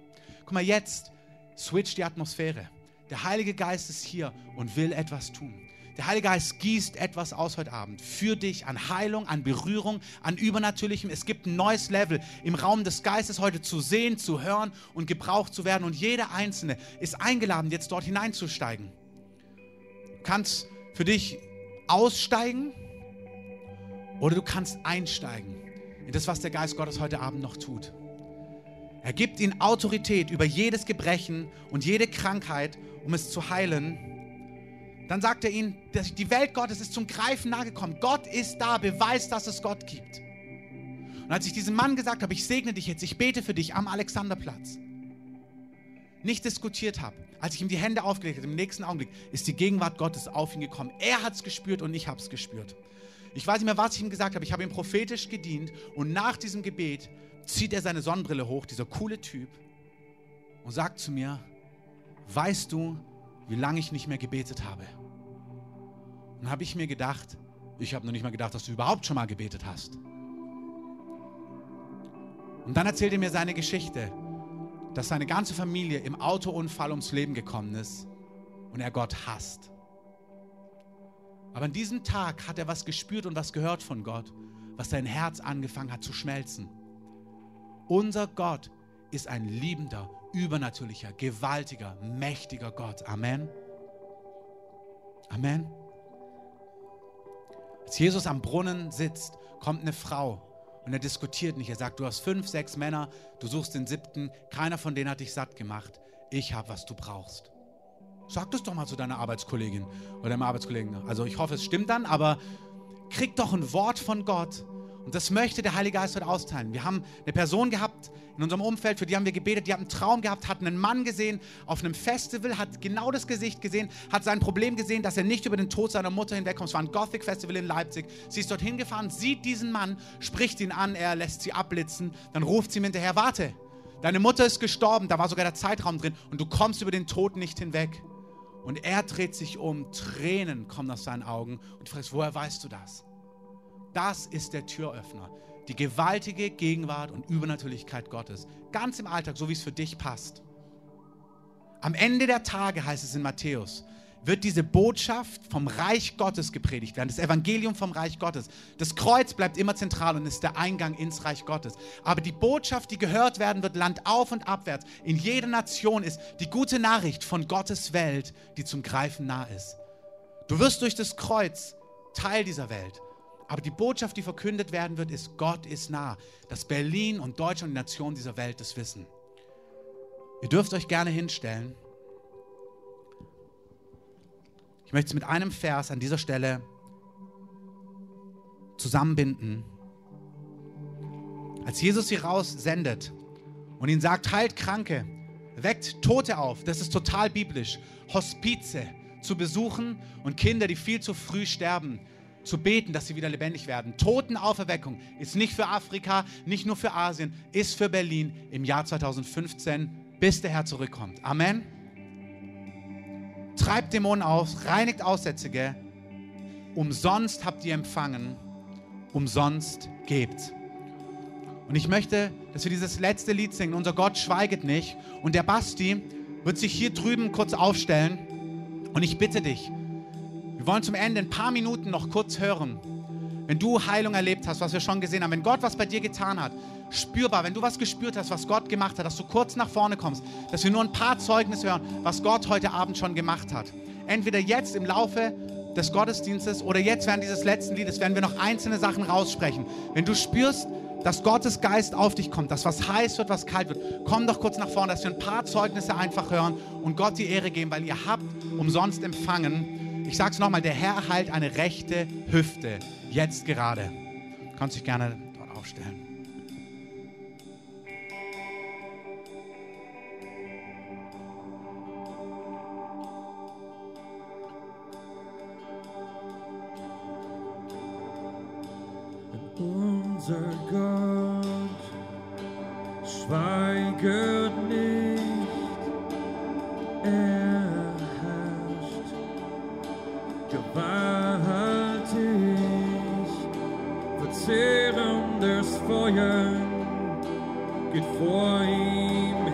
Guck mal, jetzt switch die Atmosphäre. Der Heilige Geist ist hier und will etwas tun. Der Heilige Geist gießt etwas aus heute Abend für dich an Heilung, an Berührung, an Übernatürlichem. Es gibt ein neues Level im Raum des Geistes heute zu sehen, zu hören und gebraucht zu werden. Und jeder Einzelne ist eingeladen, jetzt dort hineinzusteigen. Du kannst für dich aussteigen oder du kannst einsteigen in das, was der Geist Gottes heute Abend noch tut. Er gibt ihnen Autorität über jedes Gebrechen und jede Krankheit, um es zu heilen. Dann sagt er ihnen, die Welt Gottes ist zum Greifen nahe gekommen. Gott ist da, beweist, dass es Gott gibt. Und als ich diesem Mann gesagt habe, ich segne dich jetzt, ich bete für dich am Alexanderplatz, nicht diskutiert habe, als ich ihm die Hände aufgelegt habe, im nächsten Augenblick ist die Gegenwart Gottes auf ihn gekommen. Er hat es gespürt und ich habe es gespürt. Ich weiß nicht mehr, was ich ihm gesagt habe. Ich habe ihm prophetisch gedient und nach diesem Gebet zieht er seine Sonnenbrille hoch, dieser coole Typ, und sagt zu mir, weißt du, wie lange ich nicht mehr gebetet habe? Und dann habe ich mir gedacht, ich habe noch nicht mal gedacht, dass du überhaupt schon mal gebetet hast. Und dann erzählt er mir seine Geschichte, dass seine ganze Familie im Autounfall ums Leben gekommen ist und er Gott hasst. Aber an diesem Tag hat er was gespürt und was gehört von Gott, was sein Herz angefangen hat zu schmelzen. Unser Gott ist ein liebender, übernatürlicher, gewaltiger, mächtiger Gott. Amen. Amen. Als Jesus am Brunnen sitzt, kommt eine Frau und er diskutiert nicht. Er sagt, du hast fünf, sechs Männer, du suchst den siebten, keiner von denen hat dich satt gemacht. Ich habe, was du brauchst. Sag das doch mal zu deiner Arbeitskollegin oder deinem Arbeitskollegen. Also ich hoffe, es stimmt dann, aber krieg doch ein Wort von Gott und das möchte der Heilige Geist heute austeilen. Wir haben eine Person gehabt in unserem Umfeld, für die haben wir gebetet, die hat einen Traum gehabt, hat einen Mann gesehen auf einem Festival, hat genau das Gesicht gesehen, hat sein Problem gesehen, dass er nicht über den Tod seiner Mutter hinwegkommt. Es war ein Gothic Festival in Leipzig. Sie ist dorthin gefahren, sieht diesen Mann, spricht ihn an, er lässt sie abblitzen, dann ruft sie ihm hinterher, warte, deine Mutter ist gestorben, da war sogar der Zeitraum drin und du kommst über den Tod nicht hinweg. Und er dreht sich um, Tränen kommen aus seinen Augen und du fragst, woher weißt du das? Das ist der Türöffner. Die gewaltige Gegenwart und Übernatürlichkeit Gottes. Ganz im Alltag, so wie es für dich passt. Am Ende der Tage heißt es in Matthäus, wird diese Botschaft vom Reich Gottes gepredigt werden, das Evangelium vom Reich Gottes. Das Kreuz bleibt immer zentral und ist der Eingang ins Reich Gottes. Aber die Botschaft, die gehört werden wird, Land auf und abwärts, in jeder Nation ist die gute Nachricht von Gottes Welt, die zum Greifen nah ist. Du wirst durch das Kreuz Teil dieser Welt. Aber die Botschaft, die verkündet werden wird, ist, Gott ist nah. Dass Berlin und Deutschland, die Nation dieser Welt, das wissen. Ihr dürft euch gerne hinstellen. Ich möchte es mit einem Vers an dieser Stelle zusammenbinden. Als Jesus sie raussendet und ihnen sagt, heilt Kranke, weckt Tote auf, das ist total biblisch, Hospize zu besuchen und Kinder, die viel zu früh sterben, zu beten, dass sie wieder lebendig werden. Totenauferweckung ist nicht für Afrika, nicht nur für Asien, ist für Berlin im Jahr 2015, bis der Herr zurückkommt. Amen. Treibt Dämonen aus, reinigt Aussätzige. Umsonst habt ihr empfangen, umsonst gebt. Und ich möchte, dass wir dieses letzte Lied singen, Unser Gott schweiget nicht. Und der Basti wird sich hier drüben kurz aufstellen. Und ich bitte dich, wir wollen zum Ende ein paar Minuten noch kurz hören. Wenn du Heilung erlebt hast, was wir schon gesehen haben, wenn Gott was bei dir getan hat, spürbar, wenn du was gespürt hast, was Gott gemacht hat, dass du kurz nach vorne kommst, dass wir nur ein paar Zeugnisse hören, was Gott heute Abend schon gemacht hat. Entweder jetzt im Laufe des Gottesdienstes oder jetzt während dieses letzten Liedes werden wir noch einzelne Sachen raussprechen. Wenn du spürst, dass Gottes Geist auf dich kommt, dass was heiß wird, was kalt wird, komm doch kurz nach vorne, dass wir ein paar Zeugnisse einfach hören und Gott die Ehre geben, weil ihr habt umsonst empfangen. Ich sage es nochmal, der Herr erhält eine rechte Hüfte, jetzt gerade. Du kannst dich gerne dort aufstellen. Unser Gott schweiget nicht, er gewaltig, verzehrendes Feuer geht vor ihm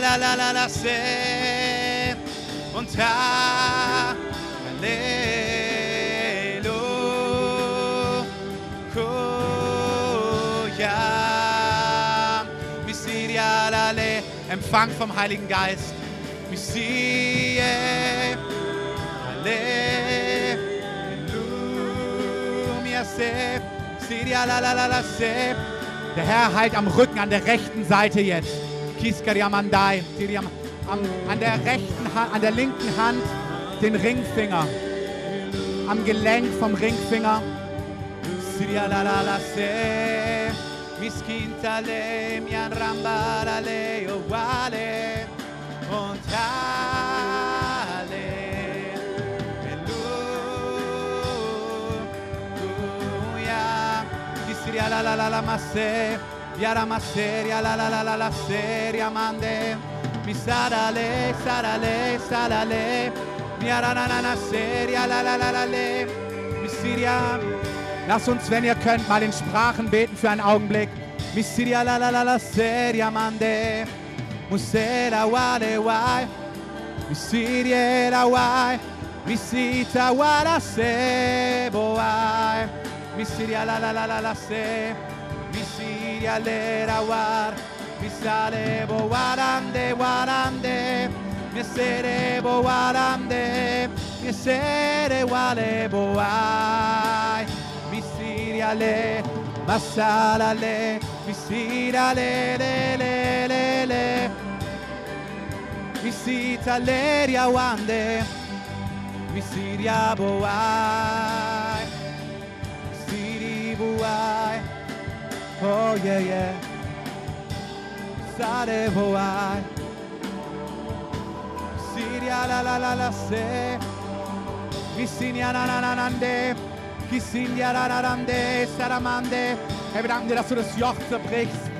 Visirialalala se und Halleluja. Visiria Empfang vom Heiligen Geist. Missie, Halleluja, se, Siria, la, la, la, la, se. Der Herr heilt am Rücken, an der rechten Seite jetzt. Kiskariamandai, an der rechten Hand, an der linken Hand den Ringfinger. Am Gelenk vom Ringfinger. Und Halleluja. Kisiria la la la la masse. Yara masseria la la la la la seria mande. Mi sarale, sarale, sarale. Yara na na na seria la la la la le. Mi siria. Lass uns, wenn ihr könnt, mal in Sprachen beten für einen Augenblick. Mi siria la la la la seria mande. Musera wale wai. Mi siria la wai. Mi sita wala se boai. Mi siria la la la la la se. Mi siria lera war. Mi sale bo warande warande. Mi sere bo warande. Mi sere wale boai. Mi siria le. Masala le. Mi siria le le le le le. Mi sita leria wande. Mi siria boai. Siri boai. Oh yeah yeah. Sare boai. Siria la la la la se. Kisinia na na na nande. Kisinia na na nande. Saramande. Herr, wir danken dir, dass du das Joch zerbrichst.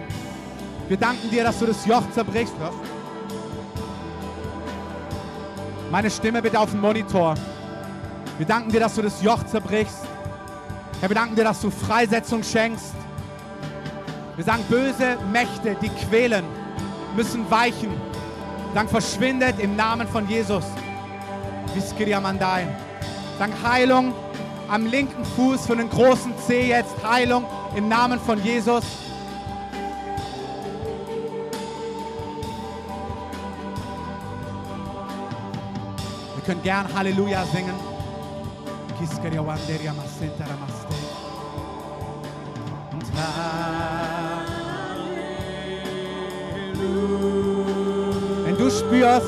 Wir danken dir, dass du das Joch zerbrichst. Hörst? Meine Stimme bitte auf den Monitor. Wir danken dir, dass du das Joch zerbrichst. Herr, wir danken dir, dass du Freisetzung schenkst. Wir sagen, böse Mächte, die quälen, müssen weichen. Sagen, verschwindet im Namen von Jesus. Sagen, Heilung am linken Fuß von den großen Zeh jetzt. Heilung im Namen von Jesus. Wir können gern Halleluja singen. Kiskariawanderia masenta Wenn du spürst,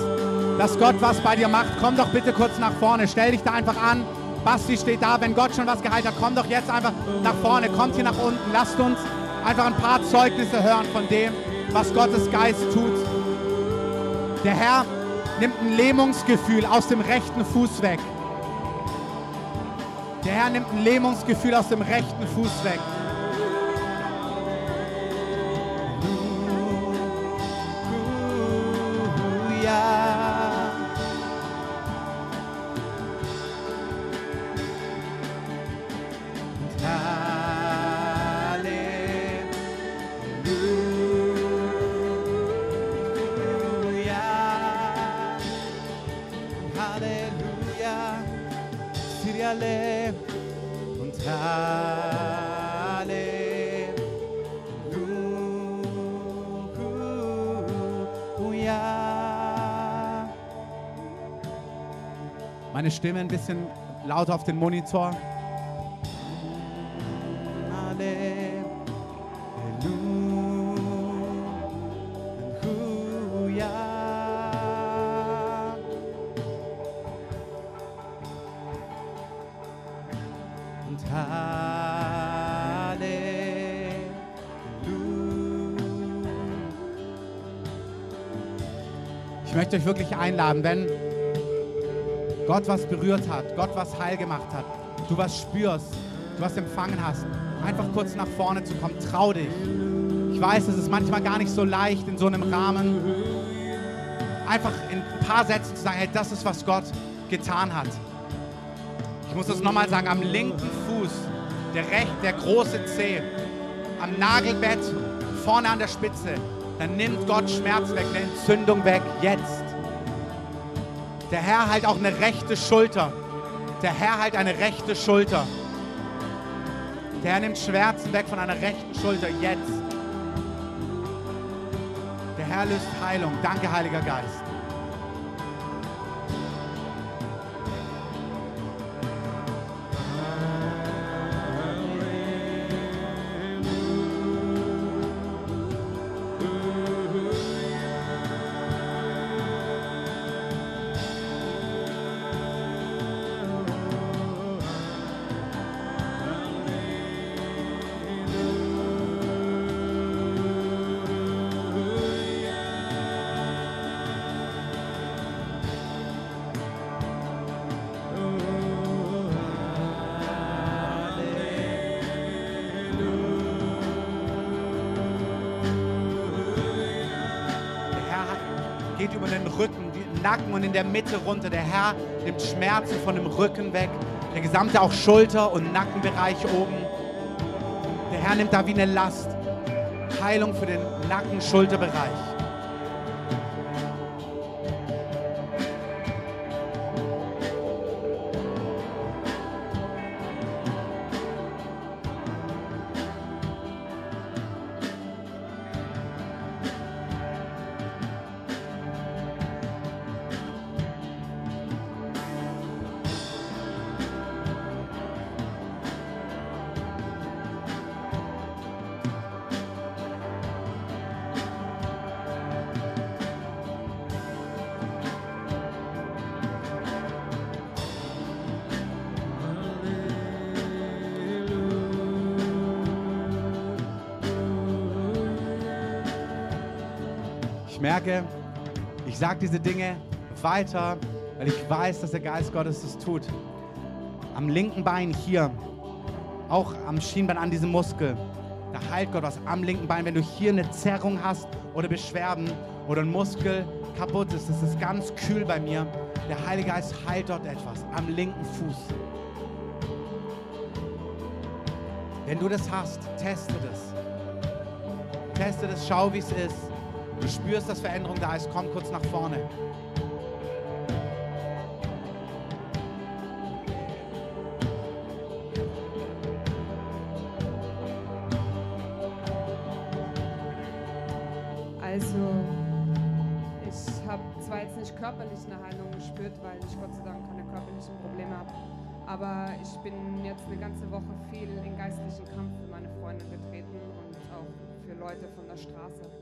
dass Gott was bei dir macht, komm doch bitte kurz nach vorne. Stell dich da einfach an. Basti steht da. Wenn Gott schon was geheilt hat, komm doch jetzt einfach nach vorne. Kommt hier nach unten. Lasst uns einfach ein paar Zeugnisse hören von dem, was Gottes Geist tut. Der Herr nimmt ein Lähmungsgefühl aus dem rechten Fuß weg. Der Herr nimmt ein Lähmungsgefühl aus dem rechten Fuß weg. Siriale und Halleluja. Meine Stimme ein bisschen lauter auf den Monitor. Möchte euch wirklich einladen, wenn Gott was berührt hat, Gott was heil gemacht hat, du was spürst, du was empfangen hast, einfach kurz nach vorne zu kommen, trau dich. Ich weiß, es ist manchmal gar nicht so leicht in so einem Rahmen, einfach in ein paar Sätzen zu sagen, hey, das ist, was Gott getan hat. Ich muss das nochmal sagen, am linken Fuß, der recht, der große Zeh, am Nagelbett, vorne an der Spitze, dann nimmt Gott Schmerz weg, eine Entzündung weg, jetzt. Der Herr halt auch eine rechte Schulter. Der Herr halt eine rechte Schulter. Der Herr nimmt Schmerzen weg von einer rechten Schulter, jetzt. Der Herr löst Heilung. Danke, Heiliger Geist. Und in der Mitte runter. Der Herr nimmt Schmerzen von dem Rücken weg. Der gesamte auch Schulter- und Nackenbereich oben. Der Herr nimmt da wie eine Last. Heilung für den Nacken-Schulterbereich. Sage diese Dinge weiter, weil ich weiß, dass der Geist Gottes das tut. Am linken Bein hier, auch am Schienbein an diesem Muskel, da heilt Gott was. Am linken Bein, wenn du hier eine Zerrung hast oder Beschwerden oder ein Muskel kaputt ist, das ist ganz kühl bei mir. Der Heilige Geist heilt dort etwas am linken Fuß. Wenn du das hast, teste das. Teste das, schau, wie es ist. Du spürst, dass Veränderung da ist. Komm kurz nach vorne. Also, ich habe zwar jetzt nicht körperlich eine Heilung gespürt, weil ich Gott sei Dank keine körperlichen Probleme habe, aber ich bin jetzt eine ganze Woche viel in geistlichen Kampf für meine Freunde getreten und auch für Leute von der Straße.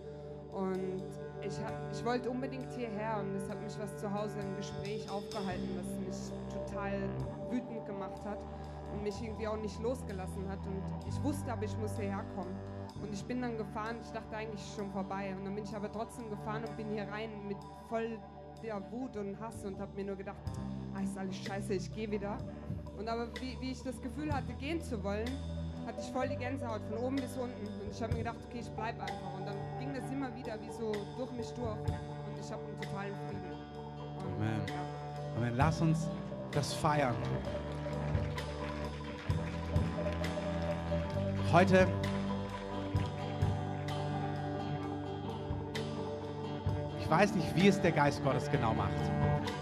Und ich, ich wollte unbedingt hierher und es hat mich was zu Hause im Gespräch aufgehalten, was mich total wütend gemacht hat und mich irgendwie auch nicht losgelassen hat. Und ich wusste aber, ich muss hierher kommen. Und ich bin dann gefahren, ich dachte eigentlich schon vorbei. Und dann bin ich aber trotzdem gefahren und bin hier rein mit voll der Wut und Hass und habe mir nur gedacht, ah, ist alles scheiße, ich gehe wieder. Und aber wie, wie ich das Gefühl hatte, gehen zu wollen, hatte ich voll die Gänsehaut von oben bis unten. Und ich habe mir gedacht, okay, ich bleib einfach. Und dann ging das immer wieder wie so durch mich durch. Und ich habe einen totalen Frieden. Und, Amen. Ja. Amen. Lass uns das feiern. Heute ich weiß nicht, wie es der Geist Gottes genau macht.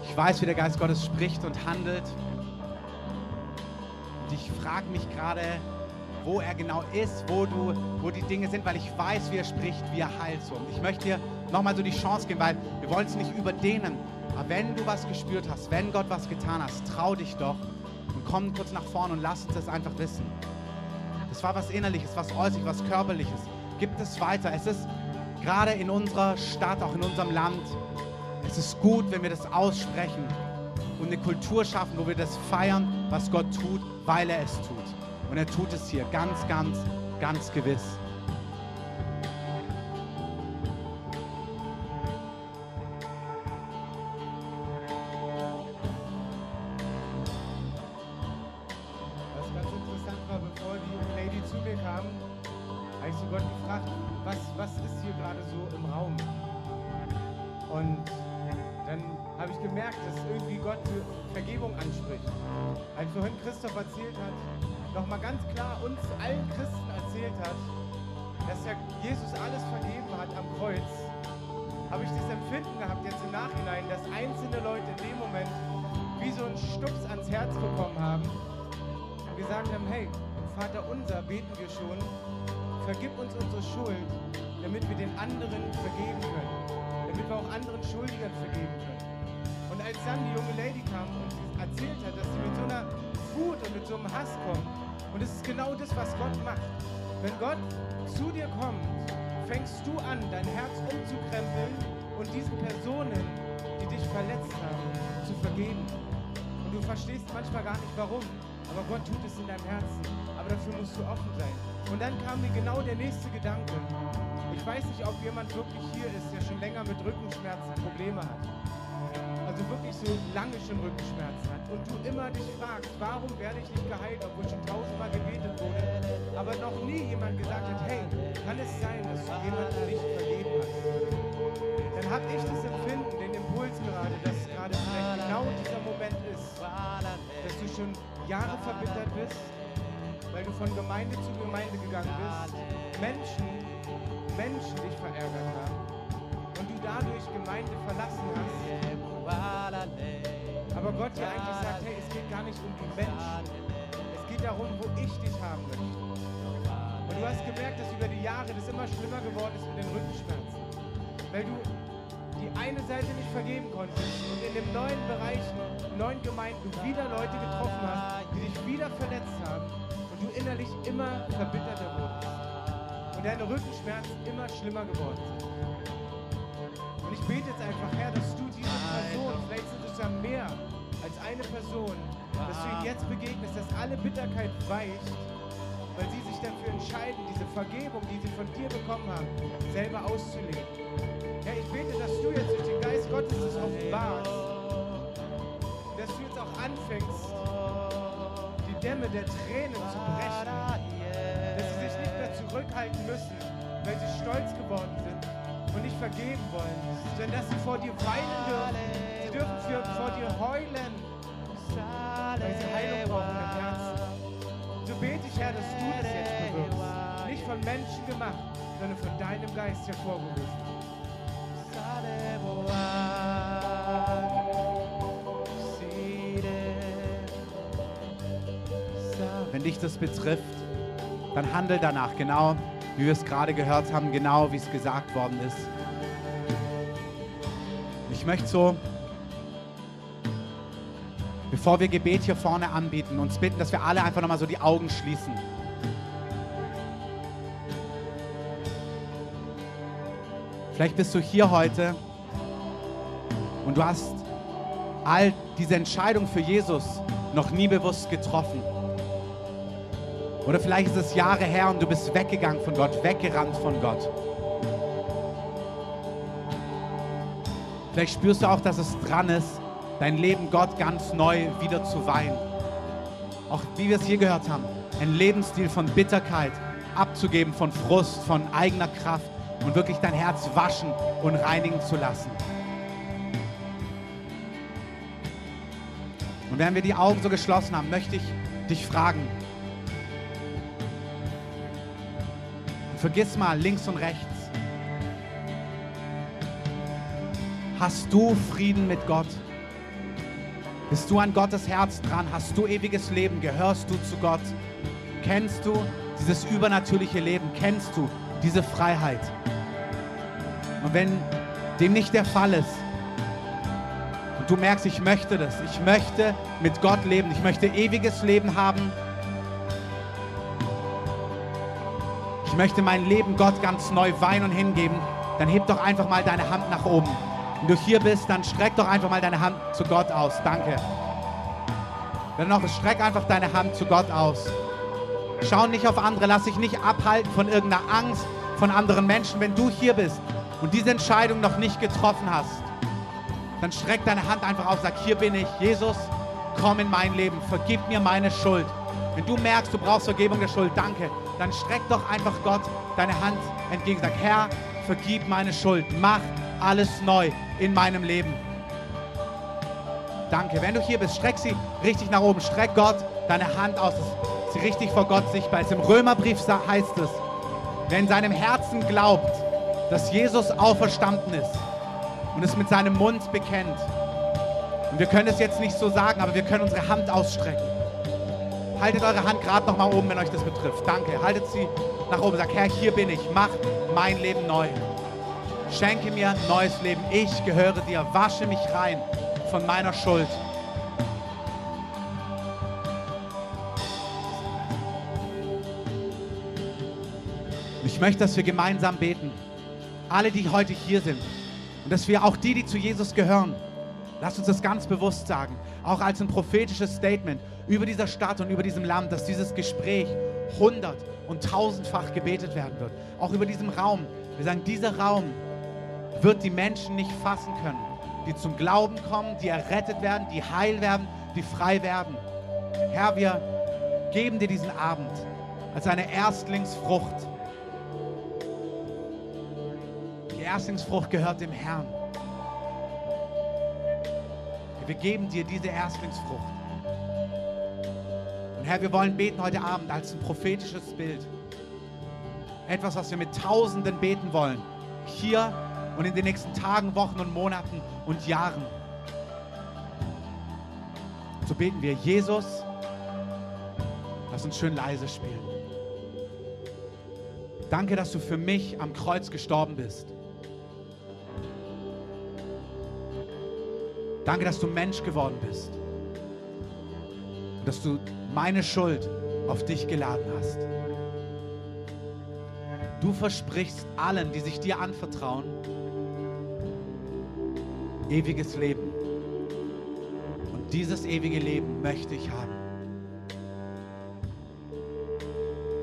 Ich weiß, wie der Geist Gottes spricht und handelt. Und ich frage mich gerade, wo er genau ist, wo, du, wo die Dinge sind, weil ich weiß, wie er spricht, wie er heilt. Und ich möchte dir nochmal so die Chance geben, weil wir wollen es nicht überdehnen. Aber wenn du was gespürt hast, wenn Gott was getan hast, trau dich doch und komm kurz nach vorne und lass uns das einfach wissen. Das war was Innerliches, was Äußerliches, was Körperliches. Gib es weiter. Es ist gerade in unserer Stadt, auch in unserem Land, es ist gut, wenn wir das aussprechen und eine Kultur schaffen, wo wir das feiern, was Gott tut, weil er es tut. Und er tut es hier ganz, ganz, ganz gewiss. Beten wir schon vergib uns unsere Schuld, damit wir den anderen vergeben können. Damit wir auch anderen Schuldigern vergeben können. Und als dann die junge Lady kam und erzählt hat, dass sie mit so einer Wut und mit so einem Hass kommt, und es ist genau das, was Gott macht. Wenn Gott zu dir kommt, fängst du an, dein Herz umzukrempeln und diesen Personen, die dich verletzt haben, zu vergeben. Und du verstehst manchmal gar nicht warum, aber Gott tut es in deinem Herzen. Aber dafür musst du offen sein. Und dann kam mir genau der nächste Gedanke. Ich weiß nicht, ob jemand wirklich hier ist, der schon länger mit Rückenschmerzen Probleme hat. Also wirklich so lange schon Rückenschmerzen hat. Und du immer dich fragst, warum werde ich nicht geheilt, obwohl schon tausendmal gebetet wurde, aber noch nie jemand gesagt hat, hey, kann es sein, dass du jemanden nicht vergeben hast? Dann habe ich das Empfinden, den Impuls gerade, dass gerade vielleicht genau dieser Moment ist, dass du schon Jahre verbittert bist, weil du von Gemeinde zu Gemeinde gegangen bist, Menschen, Menschen dich verärgert haben und du dadurch Gemeinde verlassen hast. Aber Gott dir eigentlich sagt, hey, es geht gar nicht um die Menschen, es geht darum, wo ich dich haben möchte. Und du hast gemerkt, dass über die Jahre das immer schlimmer geworden ist mit den Rückenschmerzen, weil du die eine Seite nicht vergeben konntest und in den neuen Bereichen, neuen Gemeinden wieder Leute getroffen hast, die dich wieder verletzt haben und du innerlich immer verbitterter wurdest und deine Rückenschmerzen immer schlimmer geworden sind. Und ich bete jetzt einfach, Herr, dass du diese Person, vielleicht sind es ja mehr als eine Person, dass du ihnen jetzt begegnest, dass alle Bitterkeit weicht, weil sie sich dafür entscheiden, diese Vergebung, die sie von dir bekommen haben, selber auszuleben. Bete, dass du jetzt durch den Geist Gottes das offenbarst. Dass du jetzt auch anfängst, die Dämme der Tränen zu brechen. Dass sie sich nicht mehr zurückhalten müssen, weil sie stolz geworden sind und nicht vergeben wollen, sondern dass sie vor dir weinen dürfen. Sie dürfen für, vor dir heulen, weil sie Heilung brauchen im Herzen. So bete ich, Herr, dass du das jetzt bewirkst. Nicht von Menschen gemacht, sondern von deinem Geist hervorgerufen. Wenn dich das betrifft, dann handel danach, genau wie wir es gerade gehört haben, genau wie es gesagt worden ist. Ich möchte so, bevor wir Gebet hier vorne anbieten, uns bitten, dass wir alle einfach nochmal so die Augen schließen. Vielleicht bist du hier heute und du hast all diese Entscheidung für Jesus noch nie bewusst getroffen. Oder vielleicht ist es Jahre her und du bist weggegangen von Gott, weggerannt von Gott. Vielleicht spürst du auch, dass es dran ist, dein Leben Gott ganz neu wieder zu weihen. Auch wie wir es hier gehört haben, ein Lebensstil von Bitterkeit abzugeben, von Frust, von eigener Kraft und wirklich dein Herz waschen und reinigen zu lassen. Während wir die Augen so geschlossen haben, möchte ich dich fragen, Vergiss mal links und rechts. Hast du Frieden mit Gott? Bist du an Gottes Herz dran? Hast du ewiges Leben? Gehörst du zu Gott? Kennst du dieses übernatürliche Leben? Kennst du diese Freiheit? Und wenn dem nicht der Fall ist du merkst, ich möchte das, ich möchte mit Gott leben, ich möchte ewiges Leben haben, ich möchte mein Leben Gott ganz neu weihen und hingeben, dann heb doch einfach mal deine Hand nach oben. Wenn du hier bist, dann streck doch einfach mal deine Hand zu Gott aus. Danke. Dann noch, streck einfach deine Hand zu Gott aus. Schau nicht auf andere, lass dich nicht abhalten von irgendeiner Angst von anderen Menschen. Wenn du hier bist und diese Entscheidung noch nicht getroffen hast, dann streck deine Hand einfach auf, sag, hier bin ich, Jesus, komm in mein Leben, vergib mir meine Schuld. Wenn du merkst, du brauchst Vergebung der Schuld, danke, dann streck doch einfach Gott deine Hand entgegen, sag, Herr, vergib meine Schuld, mach alles neu in meinem Leben. Danke. Wenn du hier bist, streck sie richtig nach oben. Streck Gott deine Hand aus, dass sie richtig vor Gott sichtbar ist. Im Römerbrief heißt es, wer in seinem Herzen glaubt, dass Jesus auferstanden ist und es mit seinem Mund bekennt. Und wir können es jetzt nicht so sagen, aber wir können unsere Hand ausstrecken. Haltet eure Hand gerade noch mal oben, wenn euch das betrifft. Danke. Haltet sie nach oben. Sagt, Herr, hier bin ich. Mach mein Leben neu. Schenke mir ein neues Leben. Ich gehöre dir. Wasche mich rein von meiner Schuld. Ich möchte, dass wir gemeinsam beten. Alle, die heute hier sind. Und dass wir auch die, die zu Jesus gehören, lasst uns das ganz bewusst sagen, auch als ein prophetisches Statement über dieser Stadt und über diesem Land, dass dieses Gespräch hundert- und tausendfach gebetet werden wird. Auch über diesem Raum. Wir sagen, dieser Raum wird die Menschen nicht fassen können, die zum Glauben kommen, die errettet werden, die heil werden, die frei werden. Herr, wir geben dir diesen Abend als eine Erstlingsfrucht. Die Erstlingsfrucht gehört dem Herrn. Wir geben dir diese Erstlingsfrucht. Und Herr, wir wollen beten heute Abend als ein prophetisches Bild. Etwas, was wir mit Tausenden beten wollen. Hier und in den nächsten Tagen, Wochen und Monaten und Jahren. So beten wir, Jesus, lass uns schön leise spielen. Danke, dass du für mich am Kreuz gestorben bist. Danke, dass du Mensch geworden bist. Und dass du meine Schuld auf dich geladen hast. Du versprichst allen, die sich dir anvertrauen, ewiges Leben. Und dieses ewige Leben möchte ich haben.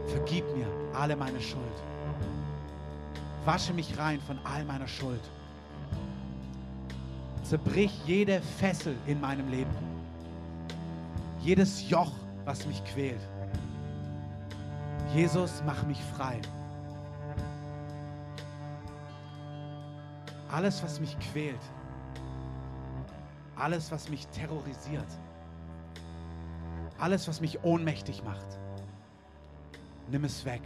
Vergib mir alle meine Schuld. Wasche mich rein von all meiner Schuld. Zerbrich jede Fessel in meinem Leben. Jedes Joch, was mich quält. Jesus, mach mich frei. Alles, was mich quält, alles, was mich terrorisiert, alles, was mich ohnmächtig macht, nimm es weg.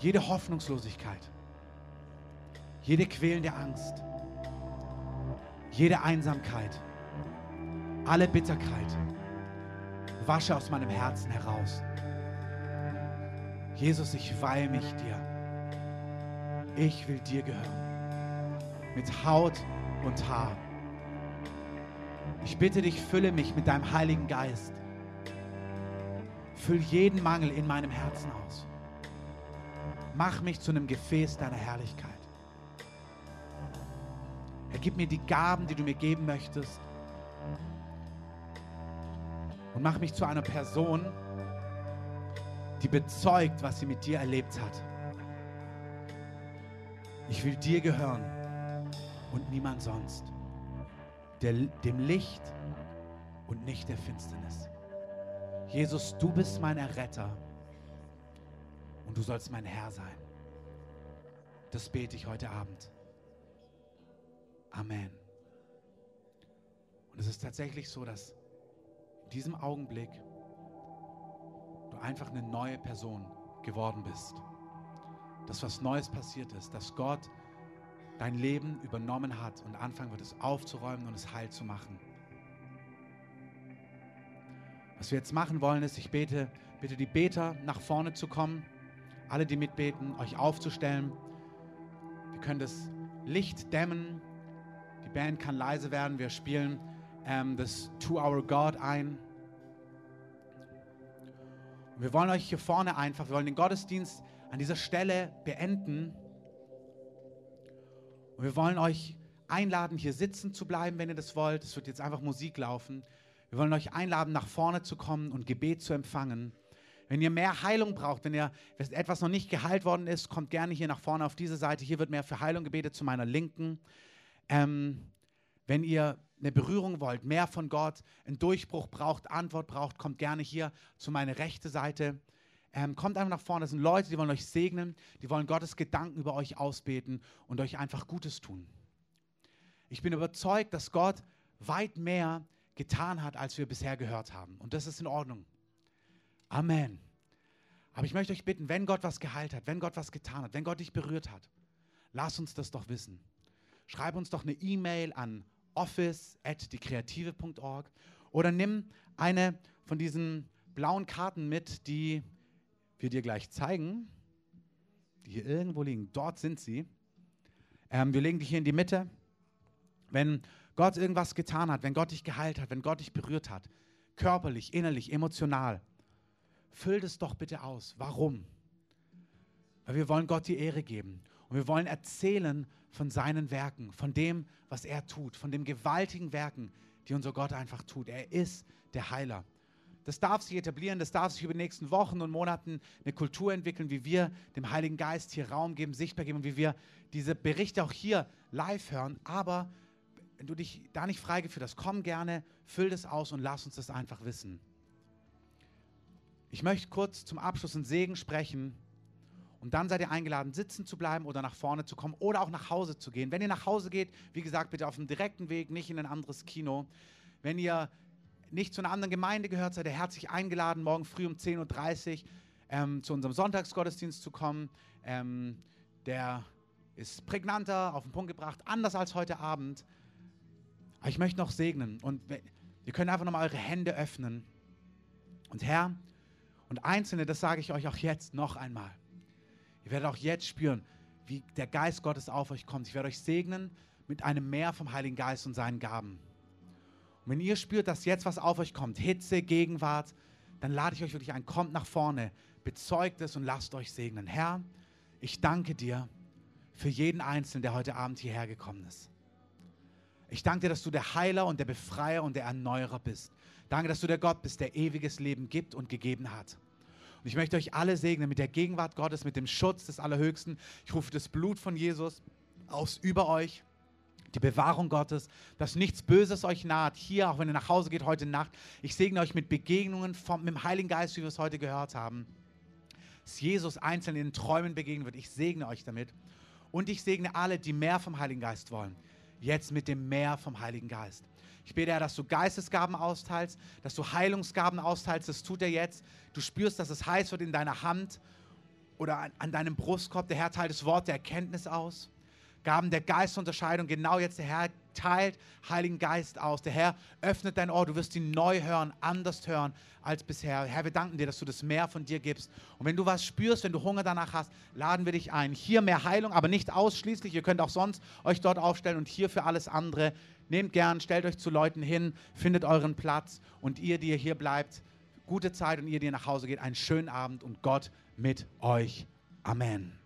Jede Hoffnungslosigkeit, jede quälende Angst, jede Einsamkeit, alle Bitterkeit, wasche aus meinem Herzen heraus. Jesus, ich weihe mich dir. Ich will dir gehören. Mit Haut und Haar. Ich bitte dich, fülle mich mit deinem Heiligen Geist. Füll jeden Mangel in meinem Herzen aus. Mach mich zu einem Gefäß deiner Herrlichkeit. Gib mir die Gaben, die du mir geben möchtest. Und mach mich zu einer Person, die bezeugt, was sie mit dir erlebt hat. Ich will dir gehören und niemand sonst. Der, dem Licht und nicht der Finsternis. Jesus, du bist mein Erretter und du sollst mein Herr sein. Das bete ich heute Abend. Amen. Und es ist tatsächlich so, dass in diesem Augenblick du einfach eine neue Person geworden bist. Dass was Neues passiert ist, dass Gott dein Leben übernommen hat und anfangen wird, es aufzuräumen und es heil zu machen. Was wir jetzt machen wollen, ist, ich bete, bitte die Beter nach vorne zu kommen, alle, die mitbeten, euch aufzustellen. Wir können das Licht dämmen, die Band kann leise werden, wir spielen ähm, das To Our God ein. Und wir wollen euch hier vorne einfach, wir wollen den Gottesdienst an dieser Stelle beenden. Und wir wollen euch einladen, hier sitzen zu bleiben, wenn ihr das wollt. Es wird jetzt einfach Musik laufen. Wir wollen euch einladen, nach vorne zu kommen und Gebet zu empfangen. Wenn ihr mehr Heilung braucht, wenn ihr wenn etwas noch nicht geheilt worden ist, kommt gerne hier nach vorne auf diese Seite. Hier wird mehr für Heilung gebetet zu meiner Linken. Ähm, wenn ihr eine Berührung wollt, mehr von Gott, einen Durchbruch braucht, Antwort braucht, kommt gerne hier zu meiner rechten Seite. Ähm, kommt einfach nach vorne. Das sind Leute, die wollen euch segnen, die wollen Gottes Gedanken über euch ausbeten und euch einfach Gutes tun. Ich bin überzeugt, dass Gott weit mehr getan hat, als wir bisher gehört haben. Und das ist in Ordnung. Amen. Aber ich möchte euch bitten, wenn Gott was geheilt hat, wenn Gott was getan hat, wenn Gott dich berührt hat, lass uns das doch wissen. Schreib uns doch eine E-Mail an office.dekreative.org Oder nimm eine von diesen blauen Karten mit, die wir dir gleich zeigen, die hier irgendwo liegen. Dort sind sie. Ähm, wir legen die hier in die Mitte. Wenn Gott irgendwas getan hat, wenn Gott dich geheilt hat, wenn Gott dich berührt hat, körperlich, innerlich, emotional, füll das doch bitte aus. Warum? Weil wir wollen Gott die Ehre geben. Und wir wollen erzählen von seinen Werken, von dem, was er tut, von den gewaltigen Werken, die unser Gott einfach tut. Er ist der Heiler. Das darf sich etablieren, das darf sich über die nächsten Wochen und Monaten eine Kultur entwickeln, wie wir dem Heiligen Geist hier Raum geben, sichtbar geben und wie wir diese Berichte auch hier live hören. Aber wenn du dich da nicht freigeführt hast, komm gerne, füll das aus und lass uns das einfach wissen. Ich möchte kurz zum Abschluss einen Segen sprechen und dann seid ihr eingeladen, sitzen zu bleiben oder nach vorne zu kommen oder auch nach Hause zu gehen. Wenn ihr nach Hause geht, wie gesagt, bitte auf dem direkten Weg, nicht in ein anderes Kino. Wenn ihr nicht zu einer anderen Gemeinde gehört, seid ihr herzlich eingeladen, morgen früh um 10.30 Uhr ähm, zu unserem Sonntagsgottesdienst zu kommen. Ähm, der ist prägnanter, auf den Punkt gebracht, anders als heute Abend. Aber ich möchte noch segnen und ihr könnt einfach nochmal eure Hände öffnen. Und Herr, und Einzelne, das sage ich euch auch jetzt noch einmal. Ihr werdet auch jetzt spüren, wie der Geist Gottes auf euch kommt. Ich werde euch segnen mit einem Meer vom Heiligen Geist und seinen Gaben. Und wenn ihr spürt, dass jetzt was auf euch kommt, Hitze, Gegenwart, dann lade ich euch wirklich ein, kommt nach vorne, bezeugt es und lasst euch segnen. Herr, ich danke dir für jeden Einzelnen, der heute Abend hierher gekommen ist. Ich danke dir, dass du der Heiler und der Befreier und der Erneuerer bist. Danke, dass du der Gott bist, der ewiges Leben gibt und gegeben hat. Und ich möchte euch alle segnen mit der Gegenwart Gottes, mit dem Schutz des Allerhöchsten. Ich rufe das Blut von Jesus aus über euch die Bewahrung Gottes, dass nichts Böses euch naht. Hier, auch wenn ihr nach Hause geht heute Nacht, ich segne euch mit Begegnungen vom, mit dem Heiligen Geist, wie wir es heute gehört haben. Dass Jesus einzeln in den Träumen begegnen wird. Ich segne euch damit. Und ich segne alle, die mehr vom Heiligen Geist wollen. Jetzt mit dem Mehr vom Heiligen Geist. Ich bete, Herr, dass du Geistesgaben austeilst, dass du Heilungsgaben austeilst. Das tut er jetzt. Du spürst, dass es heiß wird in deiner Hand oder an, an deinem Brustkorb. Der Herr teilt das Wort der Erkenntnis aus. Gaben der Geistunterscheidung. Genau jetzt der Herr teilt Heiligen Geist aus. Der Herr öffnet dein Ohr. Du wirst ihn neu hören, anders hören als bisher. Herr, wir danken dir, dass du das mehr von dir gibst. Und wenn du was spürst, wenn du Hunger danach hast, laden wir dich ein. Hier mehr Heilung, aber nicht ausschließlich. Ihr könnt auch sonst euch dort aufstellen und hier für alles andere. Nehmt gern, stellt euch zu Leuten hin, findet euren Platz. Und ihr, die ihr hier bleibt, gute Zeit und ihr, die ihr nach Hause geht, einen schönen Abend und Gott mit euch. Amen.